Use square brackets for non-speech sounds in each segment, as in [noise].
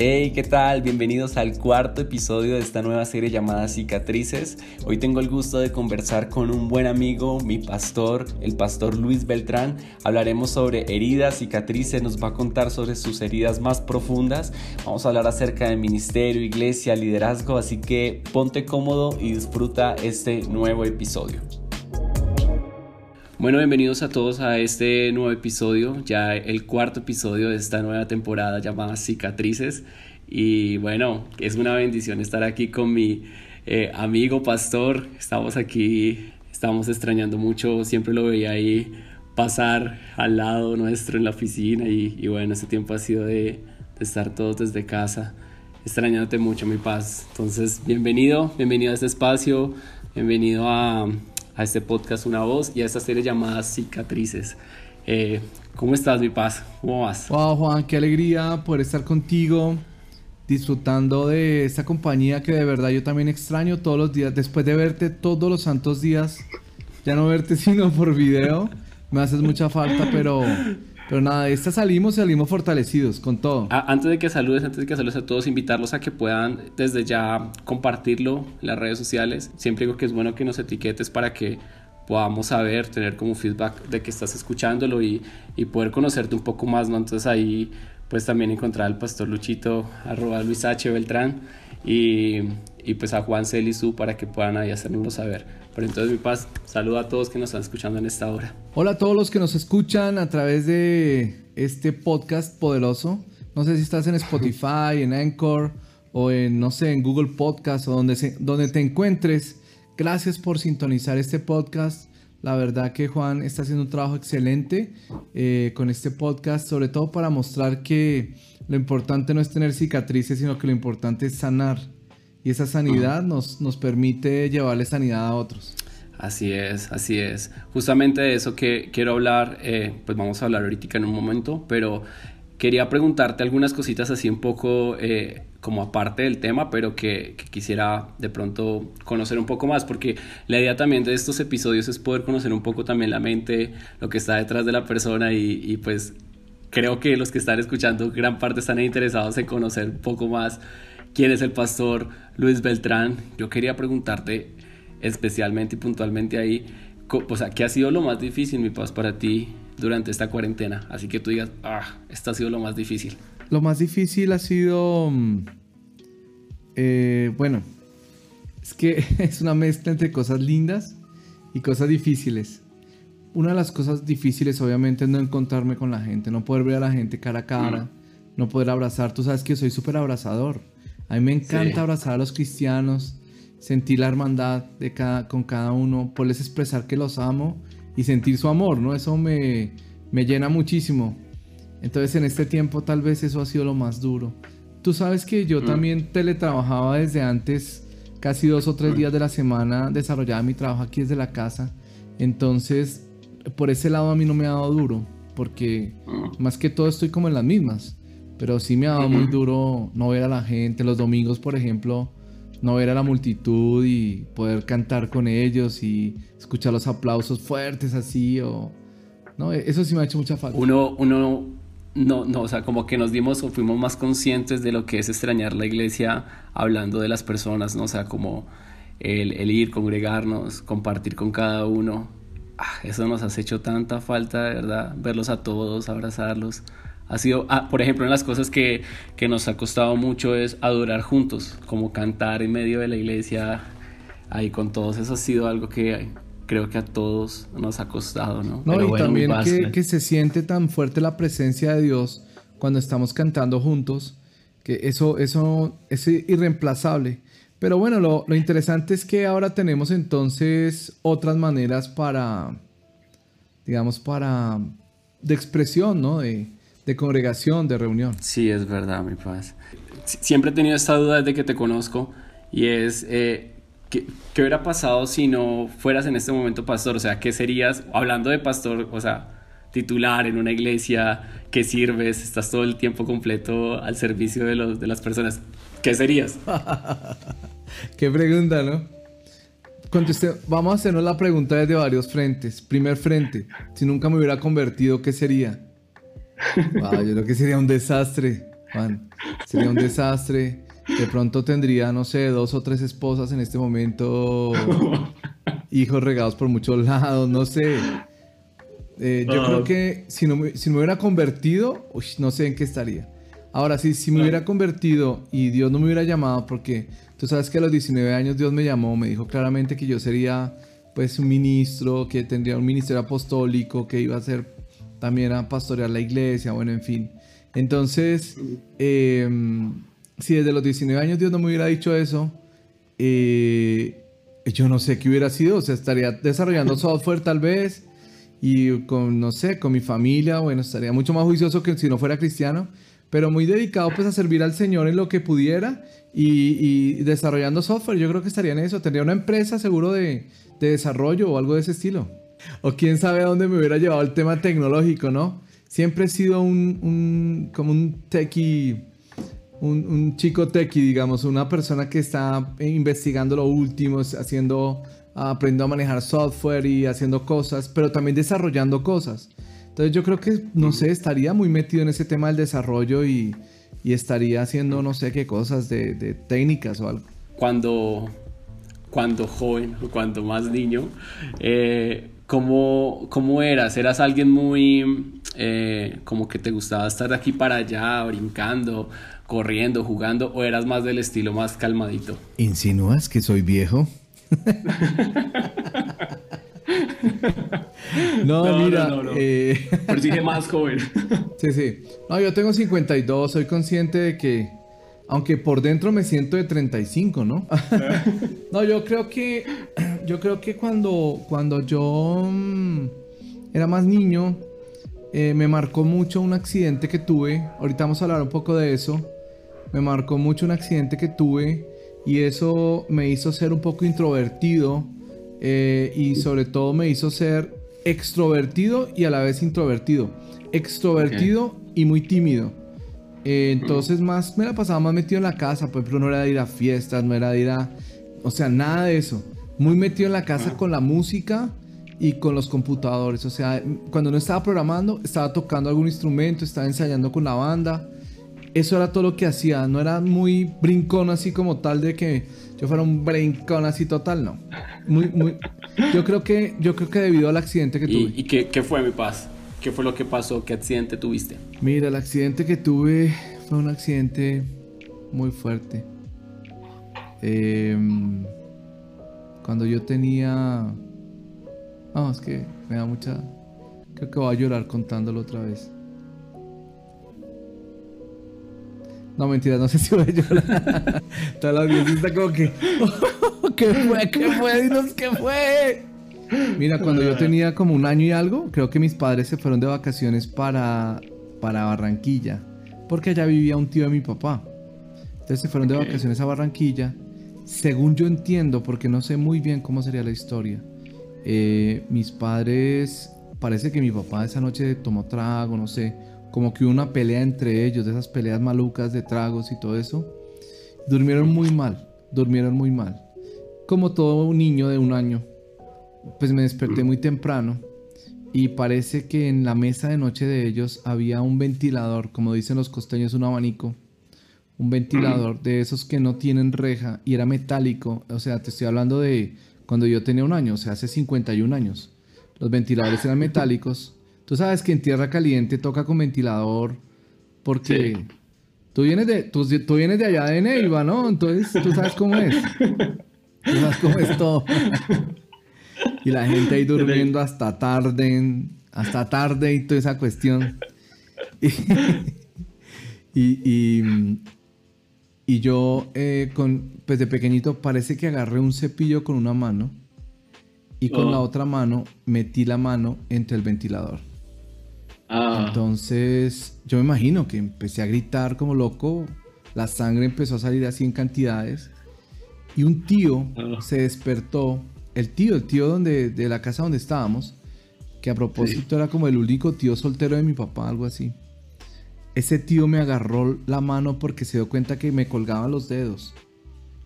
Hey, ¿qué tal? Bienvenidos al cuarto episodio de esta nueva serie llamada Cicatrices. Hoy tengo el gusto de conversar con un buen amigo, mi pastor, el pastor Luis Beltrán. Hablaremos sobre heridas, cicatrices, nos va a contar sobre sus heridas más profundas. Vamos a hablar acerca de ministerio, iglesia, liderazgo, así que ponte cómodo y disfruta este nuevo episodio. Bueno, bienvenidos a todos a este nuevo episodio, ya el cuarto episodio de esta nueva temporada llamada Cicatrices. Y bueno, es una bendición estar aquí con mi eh, amigo pastor. Estamos aquí, estamos extrañando mucho, siempre lo veía ahí pasar al lado nuestro en la oficina y, bueno, ese tiempo ha sido de, de estar todos desde casa, extrañándote mucho, mi paz. Entonces, bienvenido, bienvenido a este espacio, bienvenido a, a este podcast Una Voz y a esta serie llamada Cicatrices. Eh, ¿Cómo estás, mi paz? ¿Cómo vas? Wow, Juan, qué alegría poder estar contigo, disfrutando de esta compañía que de verdad yo también extraño todos los días. Después de verte todos los santos días, ya no verte [laughs] sino por video, me haces mucha falta, pero pero nada, de esta salimos, salimos fortalecidos con todo. antes de que saludes, antes de que saludes a todos, invitarlos a que puedan desde ya compartirlo en las redes sociales. Siempre digo que es bueno que nos etiquetes para que podamos saber, tener como feedback de que estás escuchándolo y, y poder conocerte un poco más, ¿no? Entonces ahí pues también encontrar al pastor Luchito, arroba Luis H. Beltrán y, y pues a Juan Celisu para que puedan ahí saber. Pero entonces, mi paz, saludo a todos que nos están escuchando en esta hora. Hola a todos los que nos escuchan a través de este podcast poderoso. No sé si estás en Spotify, en Anchor o en, no sé, en Google Podcast o donde, se, donde te encuentres. Gracias por sintonizar este podcast. La verdad que Juan está haciendo un trabajo excelente eh, con este podcast, sobre todo para mostrar que lo importante no es tener cicatrices, sino que lo importante es sanar y esa sanidad nos, nos permite llevarle sanidad a otros. Así es, así es. Justamente de eso que quiero hablar, eh, pues vamos a hablar ahorita en un momento, pero quería preguntarte algunas cositas así un poco eh, como aparte del tema, pero que, quisiera de pronto conocer un poco más, porque la idea también de estos episodios es poder conocer un poco también la mente, lo que está detrás de la persona y, y pues creo que los que están escuchando gran parte están interesados en conocer un poco más quién es el pastor Luis Beltrán. Yo quería preguntarte especialmente y puntualmente ahí, o sea, ¿qué ha sido lo más difícil, mi paz, para ti durante esta cuarentena? Así que tú digas, ah, esto ha sido lo más difícil. Lo más difícil ha sido, mm, eh, bueno, es que [laughs] es una mezcla entre cosas lindas y cosas difíciles. Una de las cosas difíciles obviamente es no encontrarme con la gente, no poder ver a la gente cara a cara, mm. no poder abrazar. Tú sabes que soy súper abrazador. A mí me encanta abrazar a los cristianos, sentir la hermandad de cada, con cada uno, poderles expresar que los amo y sentir su amor, ¿no? Eso me, me llena muchísimo. Entonces en este tiempo tal vez eso ha sido lo más duro. Tú sabes que yo mm. también teletrabajaba desde antes, casi dos o tres mm. días de la semana, desarrollaba mi trabajo aquí desde la casa. Entonces, por ese lado a mí no me ha dado duro, porque mm. más que todo estoy como en las mismas. Pero sí me ha dado muy duro no ver a la gente. Los domingos, por ejemplo, no ver a la multitud y poder cantar con ellos y escuchar los aplausos fuertes así o... No, eso sí me ha hecho mucha falta. Uno, uno, no, no, o sea, como que nos dimos o fuimos más conscientes de lo que es extrañar la iglesia hablando de las personas, ¿no? O sea, como el, el ir, congregarnos, compartir con cada uno. Ah, eso nos ha hecho tanta falta, de verdad, verlos a todos, abrazarlos ha sido, ah, por ejemplo, en las cosas que, que, nos ha costado mucho es adorar juntos, como cantar en medio de la iglesia, ahí con todos, eso ha sido algo que creo que a todos nos ha costado, ¿no? no y también que, que, se siente tan fuerte la presencia de Dios cuando estamos cantando juntos, que eso, eso es irreemplazable. Pero bueno, lo, lo interesante es que ahora tenemos entonces otras maneras para, digamos, para, de expresión, ¿no? De, de congregación, de reunión. Sí, es verdad, mi paz. Siempre he tenido esta duda desde que te conozco y es, eh, ¿qué, ¿qué, hubiera pasado si no fueras en este momento pastor? O sea, ¿qué serías, hablando de pastor, o sea, titular en una iglesia, ¿qué sirves? Estás todo el tiempo completo al servicio de, los, de las personas. ¿Qué serías? [laughs] Qué pregunta, ¿no? Vamos a hacernos la pregunta desde varios frentes. Primer frente, si nunca me hubiera convertido, ¿qué sería? Yo creo que sería un desastre. Juan, sería un desastre. De pronto tendría, no sé, dos o tres esposas en este momento, hijos regados por muchos lados, no sé. Eh, yo creo ah. que si, no, si me hubiera convertido, no sé en qué estaría. Ahora, sí, si me hubiera convertido y Dios no me hubiera llamado, porque tú sabes que a los 19 años Dios me llamó, me dijo claramente que yo sería pues un ministro, que tendría un ministerio apostólico, que iba a ser también a pastorear la iglesia, bueno, en fin. Entonces, eh, si desde los 19 años Dios no me hubiera dicho eso, eh, yo no sé qué hubiera sido. O sea, estaría desarrollando [laughs] software tal vez y con, no sé, con mi familia, bueno, estaría mucho más juicioso que si no fuera cristiano, pero muy dedicado pues a servir al Señor en lo que pudiera y, desarrollando software. Yo creo que estaría en eso. Tendría una empresa seguro de, desarrollo o algo de ese estilo. O quién sabe a dónde me hubiera llevado el tema tecnológico, ¿no? Siempre he sido un, un como un techie un, chico techie, digamos, una persona que está investigando lo último, haciendo, aprendiendo a manejar software y haciendo cosas, pero también desarrollando cosas. Entonces yo creo que, no sé, estaría muy metido en ese tema del desarrollo y, estaría haciendo no sé qué cosas de, técnicas o algo. Cuando, cuando joven o cuando más niño, eh, ¿cómo, ¿cómo, eras? ¿Eras alguien muy, eh, como que te gustaba estar de aquí para allá, brincando? corriendo, jugando, o eras más del estilo más calmadito? ¿Insinúas que soy viejo? [laughs] no, mira. No, eh... más joven. sí, sí. No, yo tengo 52, soy consciente de que. Aunque por dentro me siento de 35, ¿no? [laughs] no, yo creo que. Yo creo que cuando, cuando yo mm, era más niño, eh, me marcó mucho un accidente que tuve. Ahorita vamos a hablar un poco de eso me marcó mucho un accidente que tuve y eso me hizo ser un poco introvertido eh, y sobre todo me hizo ser extrovertido y a la vez introvertido. Extrovertido y muy tímido. Eh, entonces más me la pasaba más metido en la casa, por ejemplo no era de ir a fiestas, no era de ir a... O sea, nada de eso. Muy metido en la casa con la música y con los computadores. O sea, cuando no estaba programando, estaba tocando algún instrumento, estaba ensayando con la banda eso era todo lo que hacía. No era muy brincón así como tal de que yo fuera un brincón así total, no. Muy, muy. Yo creo que, yo creo que debido al accidente que tuve. ¿Y qué, qué fue mi paz? ¿Qué fue lo que pasó? ¿Qué accidente tuviste? Mira, el accidente que tuve fue un accidente muy fuerte. Em, cuando yo tenía... No, es que me da mucha... Creo que voy a llorar contándolo otra vez. No, mentira, no [laughs] sé si voy a llorar. Toda la audiencia está como que. [laughs] ¿Qué fue? ¿Qué fue? Dinos qué fue. Mira, cuando yo tenía como un año y algo, creo que mis padres se fueron de vacaciones para, para Barranquilla. Porque allá vivía un tío de mi papá. Entonces se fueron de vacaciones a Barranquilla. Según yo entiendo, porque no sé muy bien cómo sería la historia. Eh, mis padres. Parece que mi papá esa noche tomó trago, no sé como que hubo una pelea entre ellos, de esas peleas malucas de tragos y todo eso. Durmieron muy mal, durmieron muy mal. Como todo niño de un año, pues me desperté muy temprano y parece que en la mesa de noche de ellos había un ventilador, como dicen los costeños, un abanico. Un ventilador de esos que no tienen reja y era metálico. O sea, te estoy hablando de cuando yo tenía un año, o sea, hace 51 años. Los ventiladores eran [laughs] metálicos Tú sabes que en tierra caliente toca con ventilador porque tú, vienes de, tú, vienes de allá de Neiva, ¿no? Entonces tú sabes cómo es. Tú sabes cómo es todo. [laughs] y la gente ahí [laughs] durmiendo hasta tarde, hasta tarde y toda esa cuestión. [laughs] y, y, yo, eh, con, pues de pequeñito, parece que agarré un cepillo con una mano y con la oh. otra mano metí la mano entre el ventilador. Ah. Entonces, yo me imagino que empecé a gritar como loco, la sangre empezó a salir así en cantidades y un tío ah. se despertó, el tío, el tío donde, de la casa donde estábamos, que a propósito era como el único tío soltero de mi papá, algo así. Ese tío me agarró la mano porque se dio cuenta que me colgaban los dedos.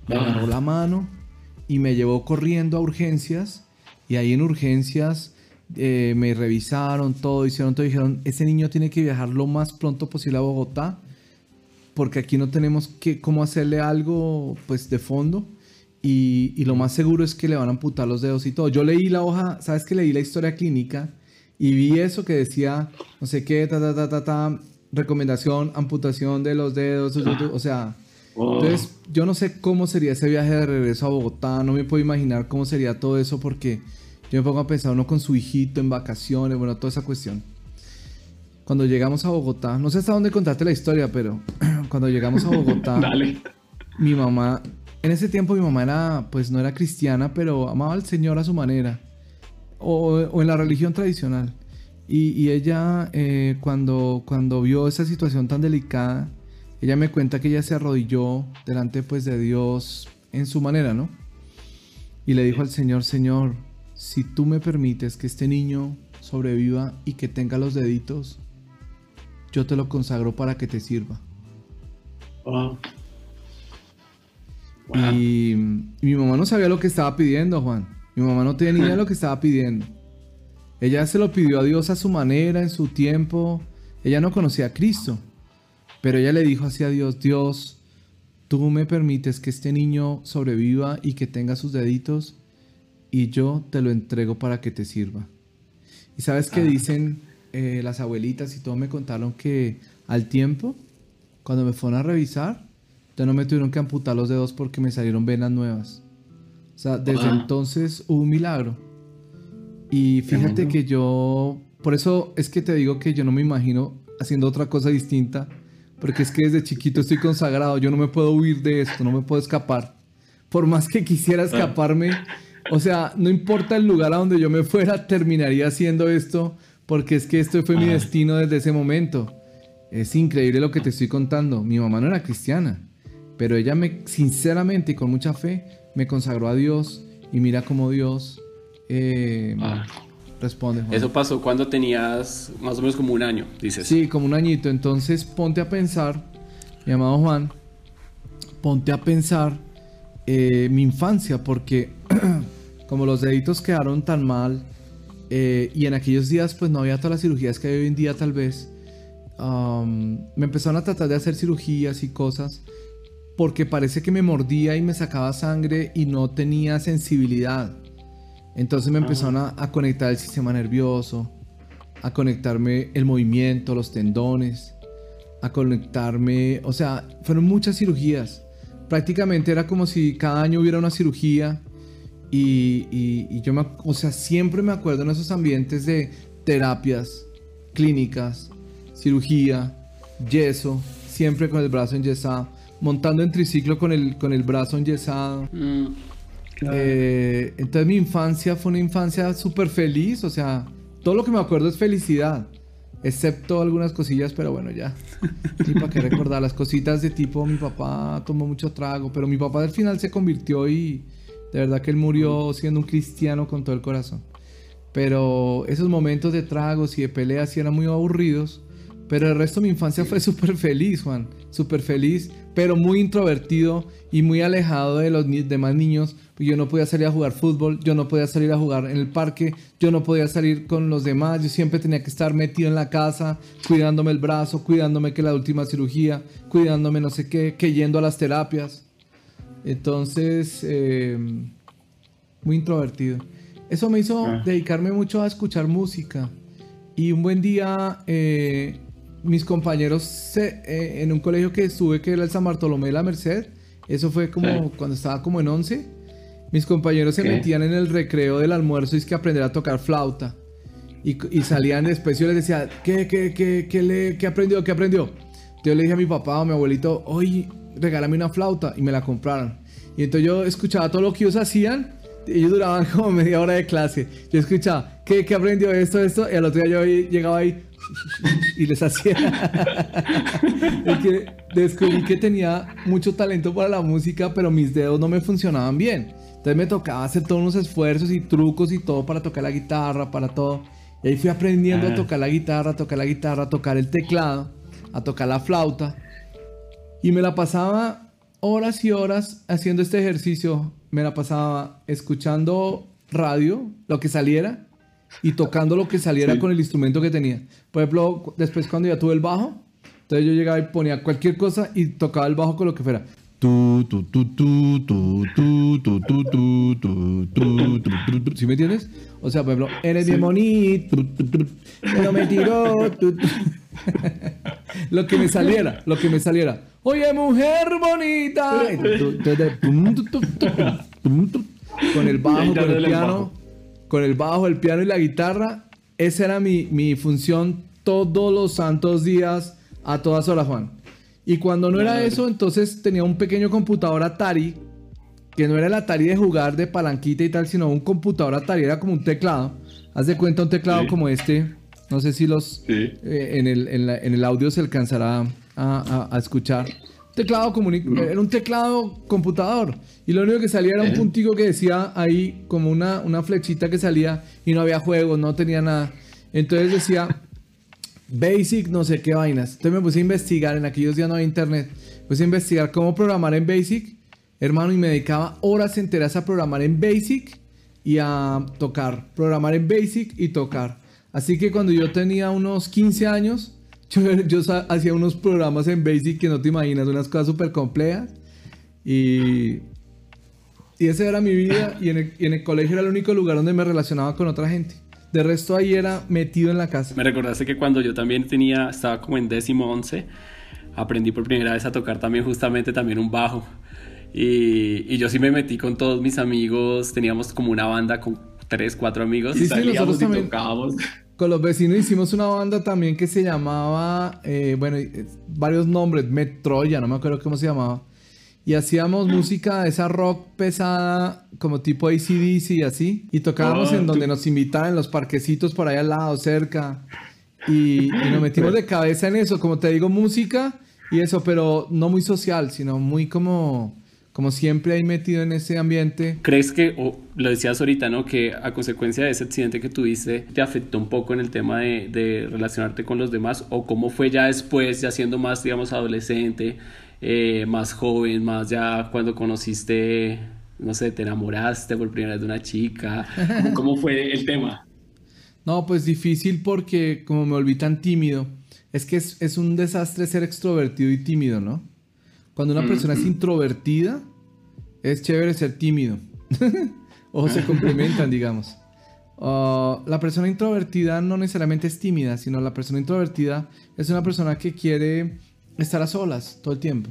Me ah. agarró la mano y me llevó corriendo a urgencias y ahí en urgencias eh, me revisaron todo, hicieron todo, dijeron, ese niño tiene que viajar lo más pronto posible a Bogotá porque aquí no tenemos que, cómo hacerle algo pues de fondo. Y, y, lo más seguro es que le van a amputar los dedos y todo. Yo leí la hoja, ¿sabes que leí la historia clínica? Y vi eso que decía, no sé qué, ta, ta, ta, ta, ta, recomendación, amputación de los dedos, o sea, entonces yo no sé cómo sería ese viaje de regreso a Bogotá, no me puedo imaginar cómo sería todo eso porque yo me pongo a pensar uno con su hijito en vacaciones, bueno, toda esa cuestión. Cuando llegamos a Bogotá, no sé hasta dónde contaste la historia, pero [clears throat] cuando llegamos a Bogotá, [laughs] mi mamá, en ese tiempo mi mamá era, pues no era cristiana, pero amaba al Señor a su manera o, en la religión tradicional. Y, ella, eh, cuando, cuando vio esa situación tan delicada, ella me cuenta que ella se arrodilló delante pues de Dios en su manera, ¿no? Y le dijo al Señor, Señor, si tú me permites que este niño sobreviva y que tenga los deditos, yo te lo consagro para que te sirva. Y, mi mamá no sabía lo que estaba pidiendo, Juan. Mi mamá no tenía ni idea de lo que estaba pidiendo. Ella se lo pidió a Dios a su manera, en su tiempo. Ella no conocía a Cristo. Pero ella le dijo así a Dios, Dios, tú me permites que este niño sobreviva y que tenga sus deditos y yo te lo entrego para que te sirva. Y sabes que ah. dicen eh, las abuelitas y todo me contaron que al tiempo, cuando me fueron a revisar, ya no me tuvieron que amputar los dedos porque me salieron venas nuevas. O sea, desde entonces hubo un milagro. Y fíjate que yo, por eso es que te digo que yo no me imagino haciendo otra cosa distinta, porque es que desde chiquito estoy consagrado, yo no me puedo huir de esto, no me puedo escapar. Por más que quisiera escaparme, o sea, no importa el lugar a donde yo me fuera, terminaría haciendo esto, porque es que esto fue mi destino desde ese momento. Es increíble lo que te estoy contando. Mi mamá no era cristiana, pero ella me, sinceramente y con mucha fe, me consagró a Dios y mira cómo Dios eh, ah. responde. Eso pasó cuando tenías más o menos como un año, dices. Sí, como un añito. Entonces ponte a pensar, mi amado Juan, ponte a pensar eh, mi infancia, porque [clears throat] como los deditos quedaron tan mal eh, y en aquellos días pues no había todas las cirugías que hay hoy en día tal vez, um, me empezaron a tratar de hacer cirugías y cosas porque parece que me mordía y me sacaba sangre y no tenía sensibilidad. Entonces me empezaron a, conectar el sistema nervioso, a conectarme el movimiento, los tendones, a conectarme, o sea, fueron muchas cirugías. Prácticamente era como si cada año hubiera una cirugía y, y, yo, me, o sea, siempre me acuerdo en esos ambientes de terapias, clínicas, cirugía, yeso, siempre con el brazo enyesado montando en triciclo con el, con el brazo enyesado. Mm, eh, entonces mi infancia fue una infancia súper feliz, o sea, todo lo que me acuerdo es felicidad, excepto algunas cosillas, pero bueno, ya. [laughs] Ni para qué recordar las cositas de tipo, mi papá tomó mucho trago, pero mi papá al final se convirtió y de verdad que él murió siendo un cristiano con todo el corazón. Pero esos momentos de tragos y de peleas sí eran muy aburridos. Pero el resto de mi infancia fue súper feliz, Juan. Súper feliz, pero muy introvertido y muy alejado de los demás niños. Yo no podía salir a jugar fútbol, yo no podía salir a jugar en el parque, yo no podía salir con los demás. Yo siempre tenía que estar metido en la casa, cuidándome el brazo, cuidándome que la última cirugía, cuidándome no sé qué, que yendo a las terapias. Entonces, eh, muy introvertido. Eso me hizo ah. dedicarme mucho a escuchar música. Y un buen día eh, mis compañeros eh, en un colegio que estuve, que era el San Bartolomé de la Merced, eso fue como cuando estaba como en 11, mis compañeros se metían en el recreo del almuerzo y es que aprender a tocar flauta. Y, salían después y yo les decía, ¿qué, qué, qué, qué, le, qué aprendió? ¿Qué aprendió? Yo le dije a mi papá o a mi abuelito, oye, regálame una flauta y me la compraron. Y entonces yo escuchaba todo lo que ellos hacían. Ellos duraban [laughs] como media hora de clase. Yo escuchaba, ¿qué, qué aprendió esto, esto? Y al otro día yo llegaba ahí, y les hacía. que descubrí que tenía mucho talento para la música, pero mis dedos no me funcionaban bien. Entonces me tocaba hacer todos unos esfuerzos y trucos y todo para tocar la guitarra, para todo. Y ahí fui aprendiendo a ah. tocar la guitarra, a tocar la guitarra, a tocar el teclado, a tocar la flauta. Y me la pasaba horas y horas haciendo este ejercicio. Me la pasaba escuchando radio, lo que saliera, y tocando lo que saliera sí. con el instrumento que tenía. Por ejemplo, después cuando ya tuve el bajo, entonces yo llegaba y ponía cualquier cosa y tocaba el bajo con lo que fuera. ¿Sí me entiendes? O sea, por ejemplo, eres bien bonito, pero me tiró. lo que me saliera, lo que me saliera. Oye, mujer bonita. Con el bajo, con el piano con el bajo, el piano y la guitarra. Esa era mi, mi función todos los santos días, a todas horas, Juan. Y cuando no era eso, entonces tenía un pequeño computador Atari, que no era el Atari de jugar de palanquita y tal, sino un computador Atari, era como un teclado. Haz de cuenta un teclado como este. No sé si los eh, en, el, en, el, audio se alcanzará a, a, escuchar. Teclado era un teclado computador. Y lo único que salía era un puntico que decía ahí como una, una flechita que salía y no había juegos, no tenía nada. Entonces decía [laughs] Basic, no sé qué vainas. Entonces me puse a investigar, en aquellos días no había internet, puse a investigar cómo programar en Basic, hermano, y me dedicaba horas enteras a programar en Basic y a tocar. Programar en Basic y tocar. Así que cuando yo tenía unos 15 años, [laughs] yo, hacía unos programas en Basic que no te imaginas, unas cosas súper complejas. Y, y esa era mi vida. Y en, y en el colegio era el único lugar donde me relacionaba con otra gente. De resto ahí era metido en la casa. Me recordaste que cuando yo también tenía, estaba como en décimo once, aprendí por primera vez a tocar también justamente también un bajo. Y, y, yo sí me metí con todos mis amigos, teníamos como una banda con tres, cuatro amigos sí, y salíamos y tocábamos. Con los vecinos hicimos una banda también que se llamaba, eh, bueno, eh, varios nombres, Metroya, no me acuerdo cómo se llamaba. Y hacíamos música esa rock pesada como tipo ACDC y así. Y tocábamos en donde nos invitaban en los parquecitos por ahí al lado cerca. Y, nos metimos de cabeza en eso como te digo música y eso pero no muy social sino muy como como siempre ahí metido en ese ambiente. ¿Crees que, o lo decías ahorita, ¿no? Que a consecuencia de ese accidente que tuviste, te afectó un poco en el tema de, de relacionarte con los demás? ¿O cómo fue ya después, ya siendo más, digamos, adolescente, eh, más joven, más ya cuando conociste, no sé, te enamoraste por primera vez de una chica? ¿Cómo, [laughs] fue el tema? No, pues difícil porque como me volví tan tímido, es que es, un desastre ser extrovertido y tímido, ¿no? Cuando una persona es introvertida, es chévere ser tímido. [laughs] o se complementan, [laughs] digamos. Ah, la persona introvertida no necesariamente es tímida, sino la persona introvertida es una persona que quiere estar a solas todo el tiempo.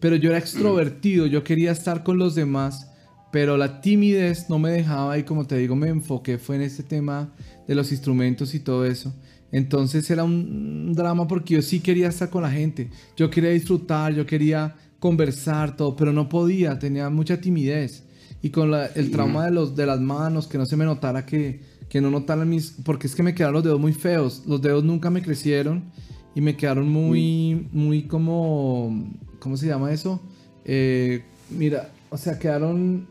Pero yo era extrovertido, yo quería estar con los demás, pero la timidez no me dejaba y como te digo, me enfoqué fue en este tema de los instrumentos y todo eso. Entonces era un drama porque yo sí quería estar con la gente, yo quería disfrutar, yo quería conversar todo, pero no podía, tenía mucha timidez. Y con el trauma de, los, de las manos, que no se me notara que, que no notaran mis... Porque es que me quedaron los dedos muy feos, los dedos nunca me crecieron y me quedaron muy, muy como, ¿cómo se llama eso? Eh, mira, o sea, quedaron,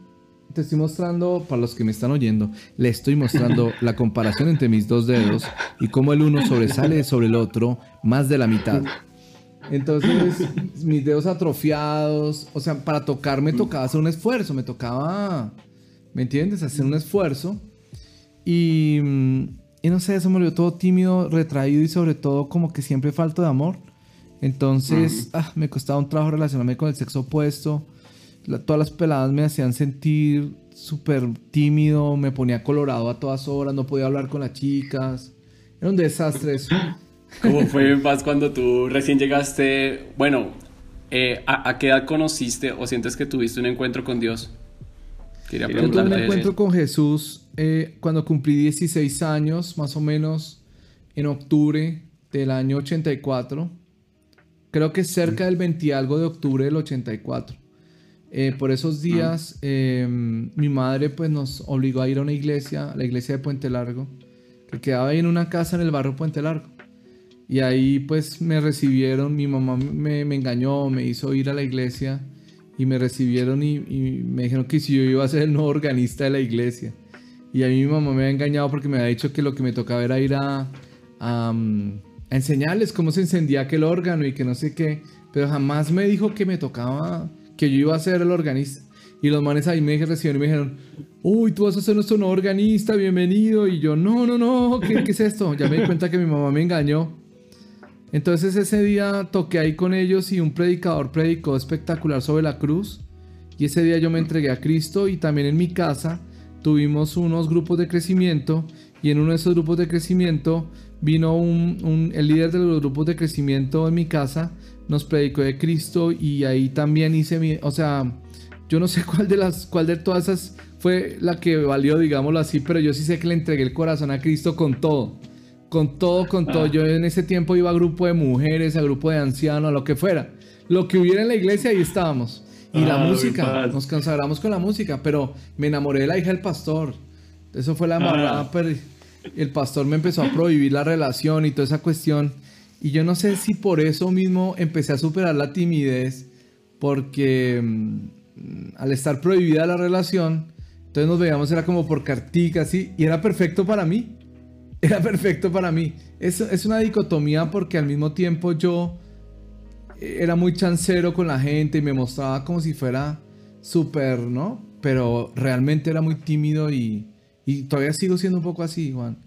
te estoy mostrando, para los que me están oyendo, le estoy mostrando [laughs] la comparación entre mis dos dedos y cómo el uno sobresale sobre el otro más de la mitad. Entonces, mis dedos atrofiados, o sea, para tocar me tocaba hacer un esfuerzo, me tocaba, ¿me entiendes? Hacer un esfuerzo. Y mm, y no sé, eso me volvió todo tímido, retraído y sobre todo como que siempre falto de amor. Entonces, ah, me costaba un trabajo relacionarme con el sexo opuesto. Todas las peladas me hacían sentir súper tímido, me ponía colorado a todas horas, no podía hablar con las chicas. Era un desastre eso. [laughs] ¿Cómo fue más cuando tú recién llegaste? Bueno, eh, ¿a, ¿a, qué edad conociste o sientes que tuviste un encuentro con Dios? Quería Yo tuve un encuentro con Jesús eh, cuando cumplí 16 años, más o menos en octubre del año 84. Creo que cerca del 20 algo de octubre del 84. Eh, por esos días em, mi madre pues nos obligó a ir a una iglesia, la iglesia de Puente Largo, que quedaba ahí en una casa en el barrio Puente Largo. Y ahí pues me recibieron, mi mamá me, me engañó, me hizo ir a la iglesia y me recibieron y, me dijeron que si yo iba a ser el nuevo organista de la iglesia. Y a mí mi mamá me había engañado porque me había dicho que lo que me tocaba era ir a, a, enseñarles cómo se encendía aquel órgano y que no sé qué. Pero jamás me dijo que me tocaba, que yo iba a ser el organista. Y los manes ahí me recibieron y me dijeron, uy, tú vas a ser nuestro nuevo organista, bienvenido. Y yo, no, no, no, ¿qué, qué es esto? Ya me di cuenta que mi mamá me engañó. Entonces ese día toqué ahí con ellos y un predicador predicó espectacular sobre la cruz. Y ese día yo me entregué a Cristo y también en mi casa tuvimos unos grupos de crecimiento y en uno de esos grupos de crecimiento vino un, el líder de los grupos de crecimiento en mi casa, nos predicó de Cristo y ahí también hice mi, o sea, yo no sé [laughs] cuál de las, cuál de todas esas fue la que valió, digámoslo así, pero yo sí sé que le entregué el corazón a Cristo con todo. Con todo, con todo. Ah. Yo en ese tiempo iba a grupo de mujeres, a grupo de ancianos, a lo que fuera. Lo que hubiera en la iglesia, ahí estábamos. Y la ah, música, nos consagramos con la música, pero me enamoré de la hija del pastor. Eso fue la amarrada, ah. pero el pastor me empezó a prohibir la relación y toda esa cuestión. Y yo no sé si por eso mismo empecé a superar la timidez, porque mm, al estar prohibida la relación, entonces nos veíamos, era como por carticas, y era perfecto para mí. [laughs] Era perfecto para mí. Es, es una dicotomía porque al mismo tiempo yo eh, era muy chancero con la gente y me mostraba como si fuera súper, ¿no? Pero realmente era muy tímido y, y, todavía sigo siendo un poco así, Juan.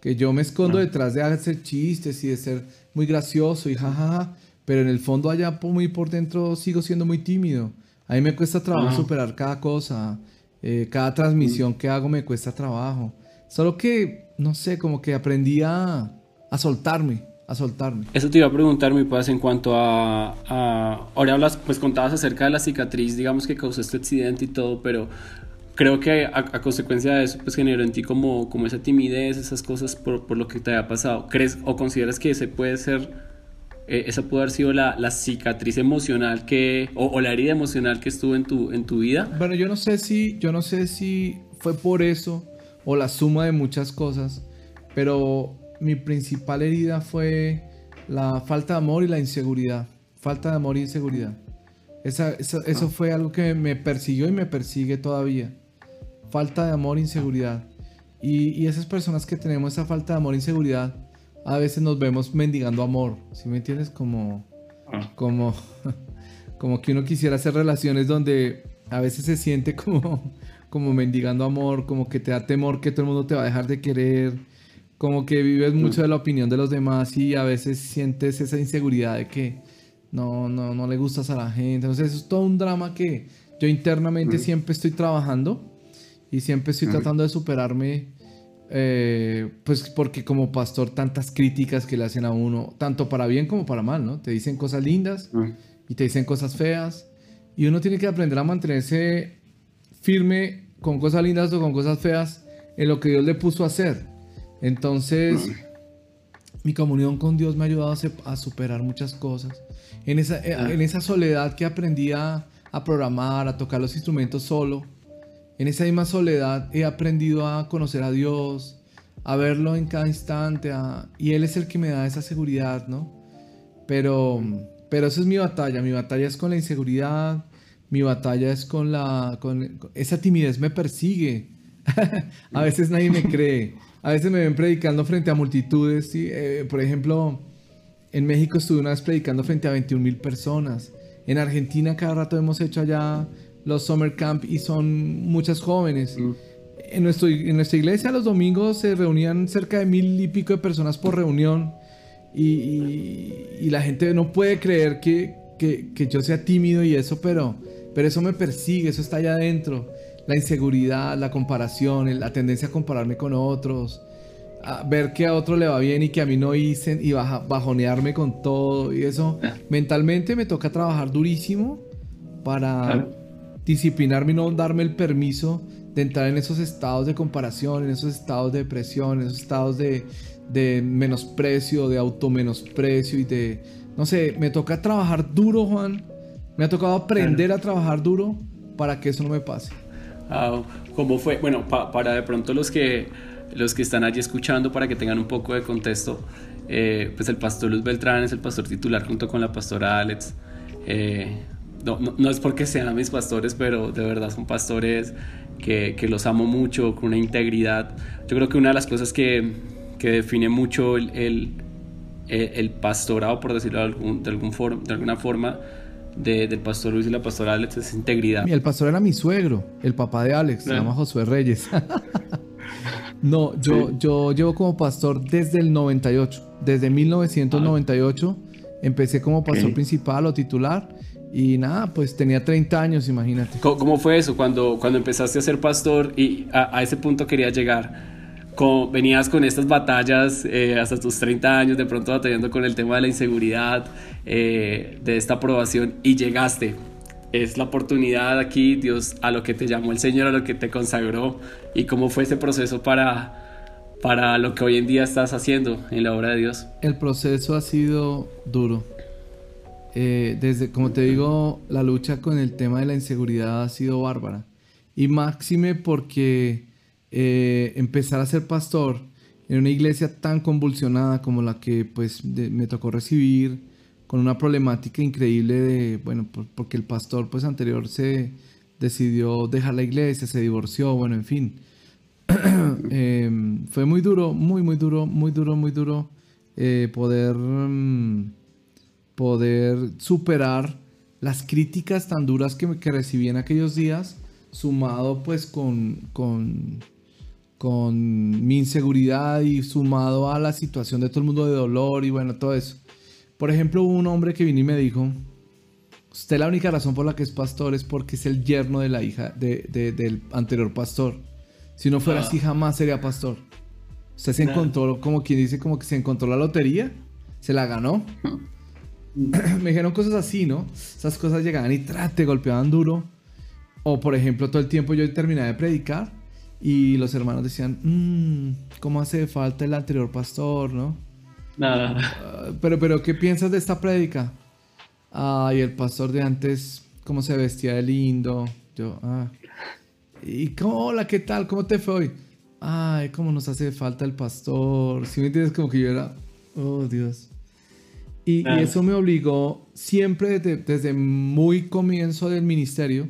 Que yo me escondo detrás de hacer chistes y de ser muy gracioso y jajaja, pero en el fondo allá muy por dentro sigo siendo muy tímido. A mí me cuesta trabajo superar cada cosa, eh, cada transmisión que hago me cuesta trabajo. Solo que, no sé, como que aprendí a, a soltarme, a soltarme. Eso te iba a preguntar, mi paz, en cuanto a, Ahora hablas, pues contabas acerca de la cicatriz, digamos que causó este accidente y todo, pero creo que a, consecuencia de eso, pues generó en ti como, como esa timidez, esas cosas por, por lo que te haya pasado. ¿Crees o consideras que ese puede ser... Eh, esa puede haber sido la, la cicatriz emocional que o, o, la herida emocional que estuvo en tu en tu vida bueno yo no sé si yo no sé si fue por eso o la suma de muchas cosas, pero mi principal herida fue la falta de amor y la inseguridad. Falta de amor y inseguridad. Esa, eso ah. fue algo que me persiguió y me persigue todavía. Falta de amor e inseguridad. Y, y, esas personas que tenemos esa falta de amor e inseguridad, a veces nos vemos mendigando amor. ¿Sí me entiendes? Como, ah. como, [laughs] como que uno quisiera hacer relaciones donde a veces se siente como [laughs] como mendigando amor, como que te da temor que todo el mundo te va a dejar de querer, como que vives mucho de la opinión de los demás y a veces sientes esa inseguridad de que no, no, no le gustas a la gente. Entonces eso es todo un drama que yo internamente siempre estoy trabajando y siempre estoy tratando de superarme. Eh, pues porque como pastor tantas críticas que le hacen a uno, tanto para bien como para mal, ¿no? Te dicen cosas lindas y te dicen cosas feas y uno tiene que aprender a mantenerse firme con cosas lindas o con cosas feas en lo que Dios le puso a hacer. Entonces, mi comunión con Dios me ha ayudado a, superar muchas cosas. En esa, eh, en esa soledad que aprendí a, programar, a tocar los instrumentos solo, en esa misma soledad he aprendido a conocer a Dios, a verlo en cada instante, y Él es el que me da esa seguridad, ¿no? Pero, pero esa es mi batalla, mi batalla es con la inseguridad, mi batalla es con la... Con, esa timidez me persigue. [laughs] a veces nadie me cree. A veces me ven predicando frente a multitudes. Eh, por ejemplo, en México estuve una vez predicando frente a 21 mil personas. En Argentina cada rato hemos hecho allá los summer camp y son muchas jóvenes. Mm. En, nuestro, en nuestra iglesia los domingos se reunían cerca de mil y pico de personas por reunión. Y, y, la gente no puede creer que, que, que, yo sea tímido y eso, pero pero eso me persigue, eso está allá adentro. La inseguridad, la comparación, la tendencia a compararme con otros, a ver que a otro le va bien y que a mí no hice y bajonearme con todo. Y eso ah. mentalmente me toca trabajar durísimo para disciplinarme y no darme el permiso de entrar en esos estados de comparación, en esos estados de depresión, en esos estados de, de menosprecio, de automenosprecio y de... No sé, me toca trabajar duro, Juan, me ha tocado aprender a trabajar duro para que eso no me pase. Ah, ¿Cómo fue? Bueno, para de pronto los que, los que están allí escuchando, para que tengan un poco de contexto, eh, pues el pastor Luz Beltrán es el pastor titular junto con la pastora Alex. Eh, no, no, es porque sean mis pastores, pero de verdad son pastores que, que, los amo mucho, con una integridad. Yo creo que una de las cosas que, que define mucho el, el, el, pastorado, por decirlo de, algún, de, algún de alguna forma, del pastor Luis y la pastora Alex es integridad. Y el pastor era mi suegro, el papá de Alex, se llama Josué Reyes. [laughs] No, yo, yo llevo como pastor desde el 98. Desde 1998 empecé como pastor principal o titular. Y nada, pues tenía 30 años, imagínate. ¿Cómo, fue eso cuando, cuando empezaste a ser pastor y a, ese punto quería llegar? venías con estas batallas eh, hasta tus 30 años, de pronto batallando con el tema de la inseguridad, eh, de esta aprobación, y llegaste. Es la oportunidad aquí, Dios, a lo que te llamó el Señor, a lo que te consagró, y cómo fue ese proceso para, para lo que hoy en día estás haciendo en la obra de Dios. El proceso ha sido duro. Eh, desde, como te digo, la lucha con el tema de la inseguridad ha sido bárbara. Y máxime porque eh, empezar a ser pastor en una iglesia tan convulsionada como la que pues me tocó recibir, con una problemática increíble de, bueno, porque el pastor pues anterior se decidió dejar la iglesia, se divorció, bueno, en fin. [clears throat] Em, fue muy duro, muy, muy duro, muy duro, muy duro eh, poder, mm, poder superar las críticas tan duras que, que recibí en aquellos días, sumado pues con, con con mi inseguridad y sumado a la situación de todo el mundo de dolor y bueno, todo eso. Por ejemplo, hubo un hombre que vino y me dijo, usted la única razón por la que es pastor es porque es el yerno de la hija del anterior pastor. Si no fuera ah. así, jamás sería pastor. Usted se encontró, como quien dice, como que se encontró la lotería, se la ganó. [laughs] [clears throat] me dijeron cosas así, ¿no? Esas cosas llegaban y te golpeaban duro. O por ejemplo, todo el tiempo yo terminaba de predicar y los hermanos decían, mmm, ¿cómo hace falta el anterior pastor, no? Nada. Ah, pero, pero, ¿qué piensas de esta prédica? Ay, el pastor de antes, ¿cómo se vestía de lindo? Yo, ah. ¿Y cómo, hola, qué tal? ¿Cómo te fue hoy? Ay, ¿cómo nos hace falta el pastor? Si me entiendes, como que yo era, oh Dios. Y, eso me obligó siempre desde, desde muy comienzo del ministerio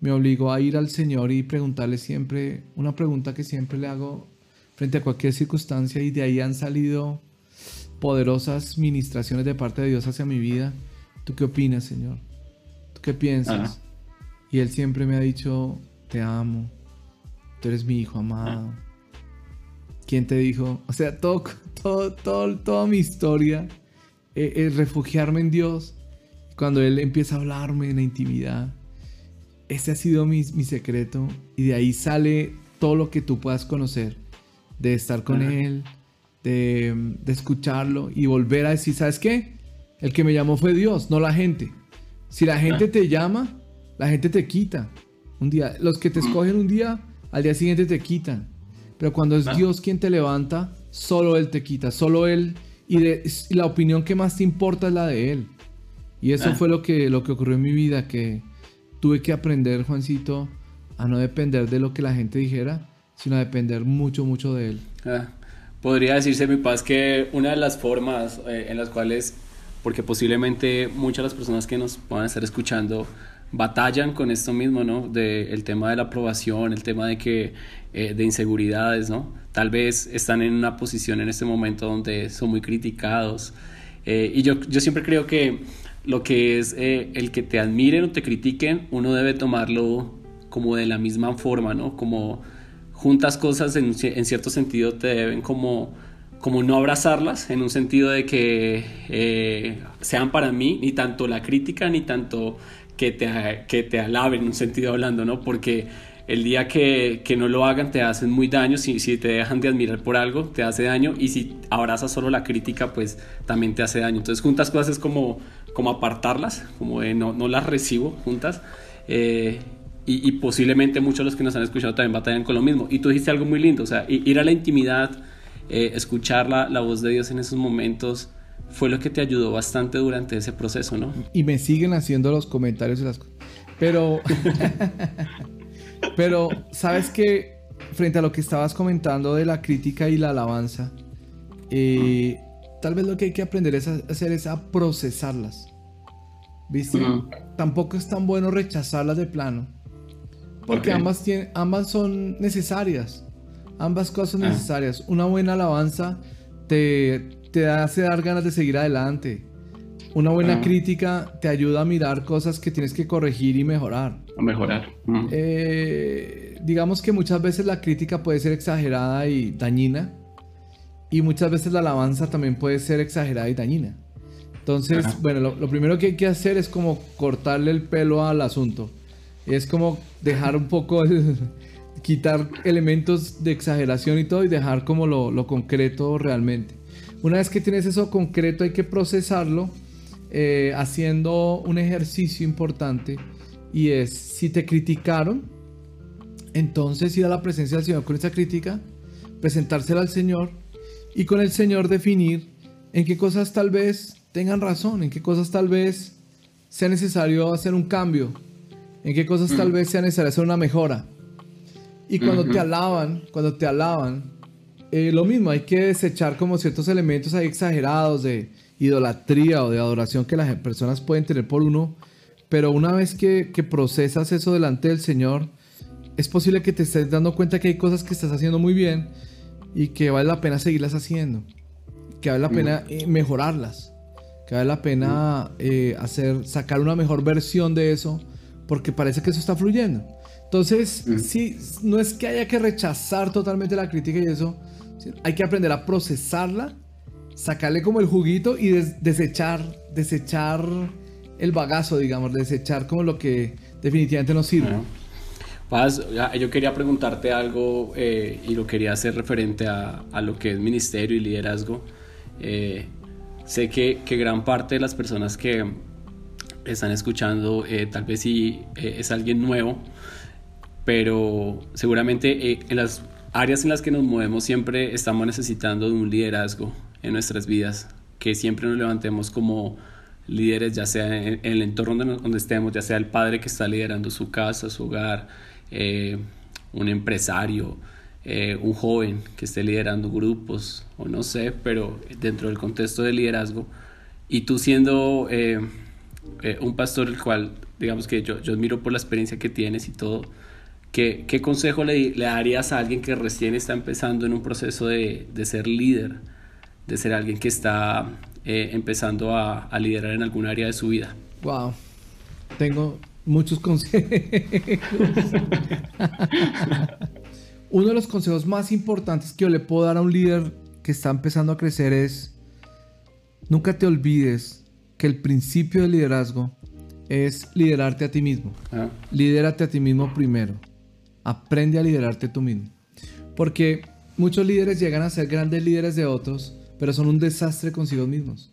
me obligó a ir al Señor y preguntarle siempre, una pregunta que siempre le hago frente a cualquier circunstancia y de ahí han salido poderosas ministraciones de parte de Dios hacia mi vida. ¿Tú qué opinas, Señor? ¿Tú qué piensas? Y Él siempre me ha dicho, te amo, tú eres mi hijo amado. ¿Quién te dijo? O sea, todo, todo, todo toda mi historia es refugiarme en Dios. Cuando Él empieza a hablarme en la intimidad, ese ha sido mi, secreto y de ahí sale todo lo que tú puedas conocer, de estar con él, de, escucharlo y volver a decir, ¿sabes qué? El que me llamó fue Dios, no la gente. Si la gente te llama, la gente te quita. Un día, los que te escogen un día, al día siguiente te quitan. Pero cuando es Dios quien te levanta, solo Él te quita, solo Él. Y, la opinión que más te importa es la de Él. Y eso fue lo que, lo que ocurrió en mi vida, que tuve que aprender, Juancito, a no depender de lo que la gente dijera, sino a depender mucho, mucho de él. Ah, podría decirse, mi paz, que una de las formas eh, en las cuales, porque posiblemente muchas de las personas que nos van a estar escuchando batallan con esto mismo, ¿no? De el tema de la aprobación, el tema de que eh, de inseguridades, ¿no? Tal vez están en una posición en este momento donde son muy criticados. Eh, y yo, yo siempre creo que lo que es eh, el que te admiren o te critiquen, uno debe tomarlo como de la misma forma, ¿no? Como juntas cosas en, cierto sentido te deben como, como no abrazarlas, en un sentido de que sean para mí ni tanto la crítica ni tanto que te, que te alaben, en un sentido hablando, ¿no? Porque el día que, que, no lo hagan te hacen muy daño, si, si te dejan de admirar por algo, te hace daño, y si abrazas solo la crítica, pues también te hace daño. Entonces juntas cosas es como, como apartarlas, como de no, no las recibo juntas. Eh, y, posiblemente muchos de los que nos han escuchado también batallan con lo mismo. Y tú dijiste algo muy lindo, o sea, ir a la intimidad, eh, escuchar la, la voz de Dios en esos momentos, fue lo que te ayudó bastante durante ese proceso, ¿no? Y me siguen haciendo los comentarios de las cosas. Pero [laughs] Pero, ¿sabes qué? Frente a lo que estabas comentando de la crítica y la alabanza, eh, tal vez lo que hay que aprender a hacer es a procesarlas. ¿Viste? Tampoco es tan bueno rechazarlas de plano. Porque ambas, tienen, ambas son necesarias. Ambas cosas son ah. necesarias. Una buena alabanza te, te hace dar ganas de seguir adelante. Una buena ah. crítica te ayuda a mirar cosas que tienes que corregir y mejorar. A mejorar. Eh, digamos que muchas veces la crítica puede ser exagerada y dañina. Y muchas veces la alabanza también puede ser exagerada y dañina. Entonces, bueno, lo, primero que hay que hacer es como cortarle el pelo al asunto. Es como dejar un poco, [laughs] quitar elementos de exageración y todo y dejar como lo, concreto realmente. Una vez que tienes eso concreto hay que procesarlo eh, haciendo un ejercicio importante y es si te criticaron, entonces ir a la presencia del Señor con esa crítica, presentársela al Señor y con el Señor definir en qué cosas tal vez tengan razón, en qué cosas tal vez sea necesario hacer un cambio, en qué cosas tal vez sea necesario hacer una mejora. Y cuando te alaban, cuando te alaban, eh, lo mismo, hay que desechar como ciertos elementos ahí exagerados de idolatría o de adoración que las personas pueden tener por uno, pero una vez que, que procesas eso delante del Señor, es posible que te estés dando cuenta que hay cosas que estás haciendo muy bien y que vale la pena seguirlas haciendo, que vale la pena eh, mejorarlas que vale la pena eh, hacer, sacar una mejor versión de eso, porque parece que eso está fluyendo. Entonces, sí, no es que haya que rechazar totalmente la crítica y eso, hay que aprender a procesarla, sacarle como el juguito y desechar, desechar el bagazo, digamos, desechar como lo que definitivamente no sirve. Paz, yo quería preguntarte algo eh, y lo quería hacer referente a, a, lo que es ministerio y liderazgo. Eh, Sé que, gran parte de las personas que están escuchando eh, tal vez sí eh, es alguien nuevo, pero seguramente eh, en las áreas en las que nos movemos siempre estamos necesitando de un liderazgo en nuestras vidas, que siempre nos levantemos como líderes, ya sea en, el entorno donde, donde, estemos, ya sea el padre que está liderando su casa, su hogar, un empresario, eh, un joven que esté liderando grupos o no sé, pero dentro del contexto de liderazgo y tú siendo eh, eh, un pastor el cual digamos que yo, yo admiro por la experiencia que tienes y todo, ¿qué, qué consejo le, le, darías a alguien que recién está empezando en un proceso de, de ser líder, de ser alguien que está empezando a, a liderar en algún área de su vida? Wow, tengo muchos consejos. [laughs] Uno de los consejos más importantes que yo le puedo dar a un líder que está empezando a crecer es, nunca te olvides que el principio del liderazgo es liderarte a ti mismo. Ah. Lidérate a ti mismo primero. Aprende a liderarte tú mismo. Porque muchos líderes llegan a ser grandes líderes de otros, pero son un desastre consigo mismos.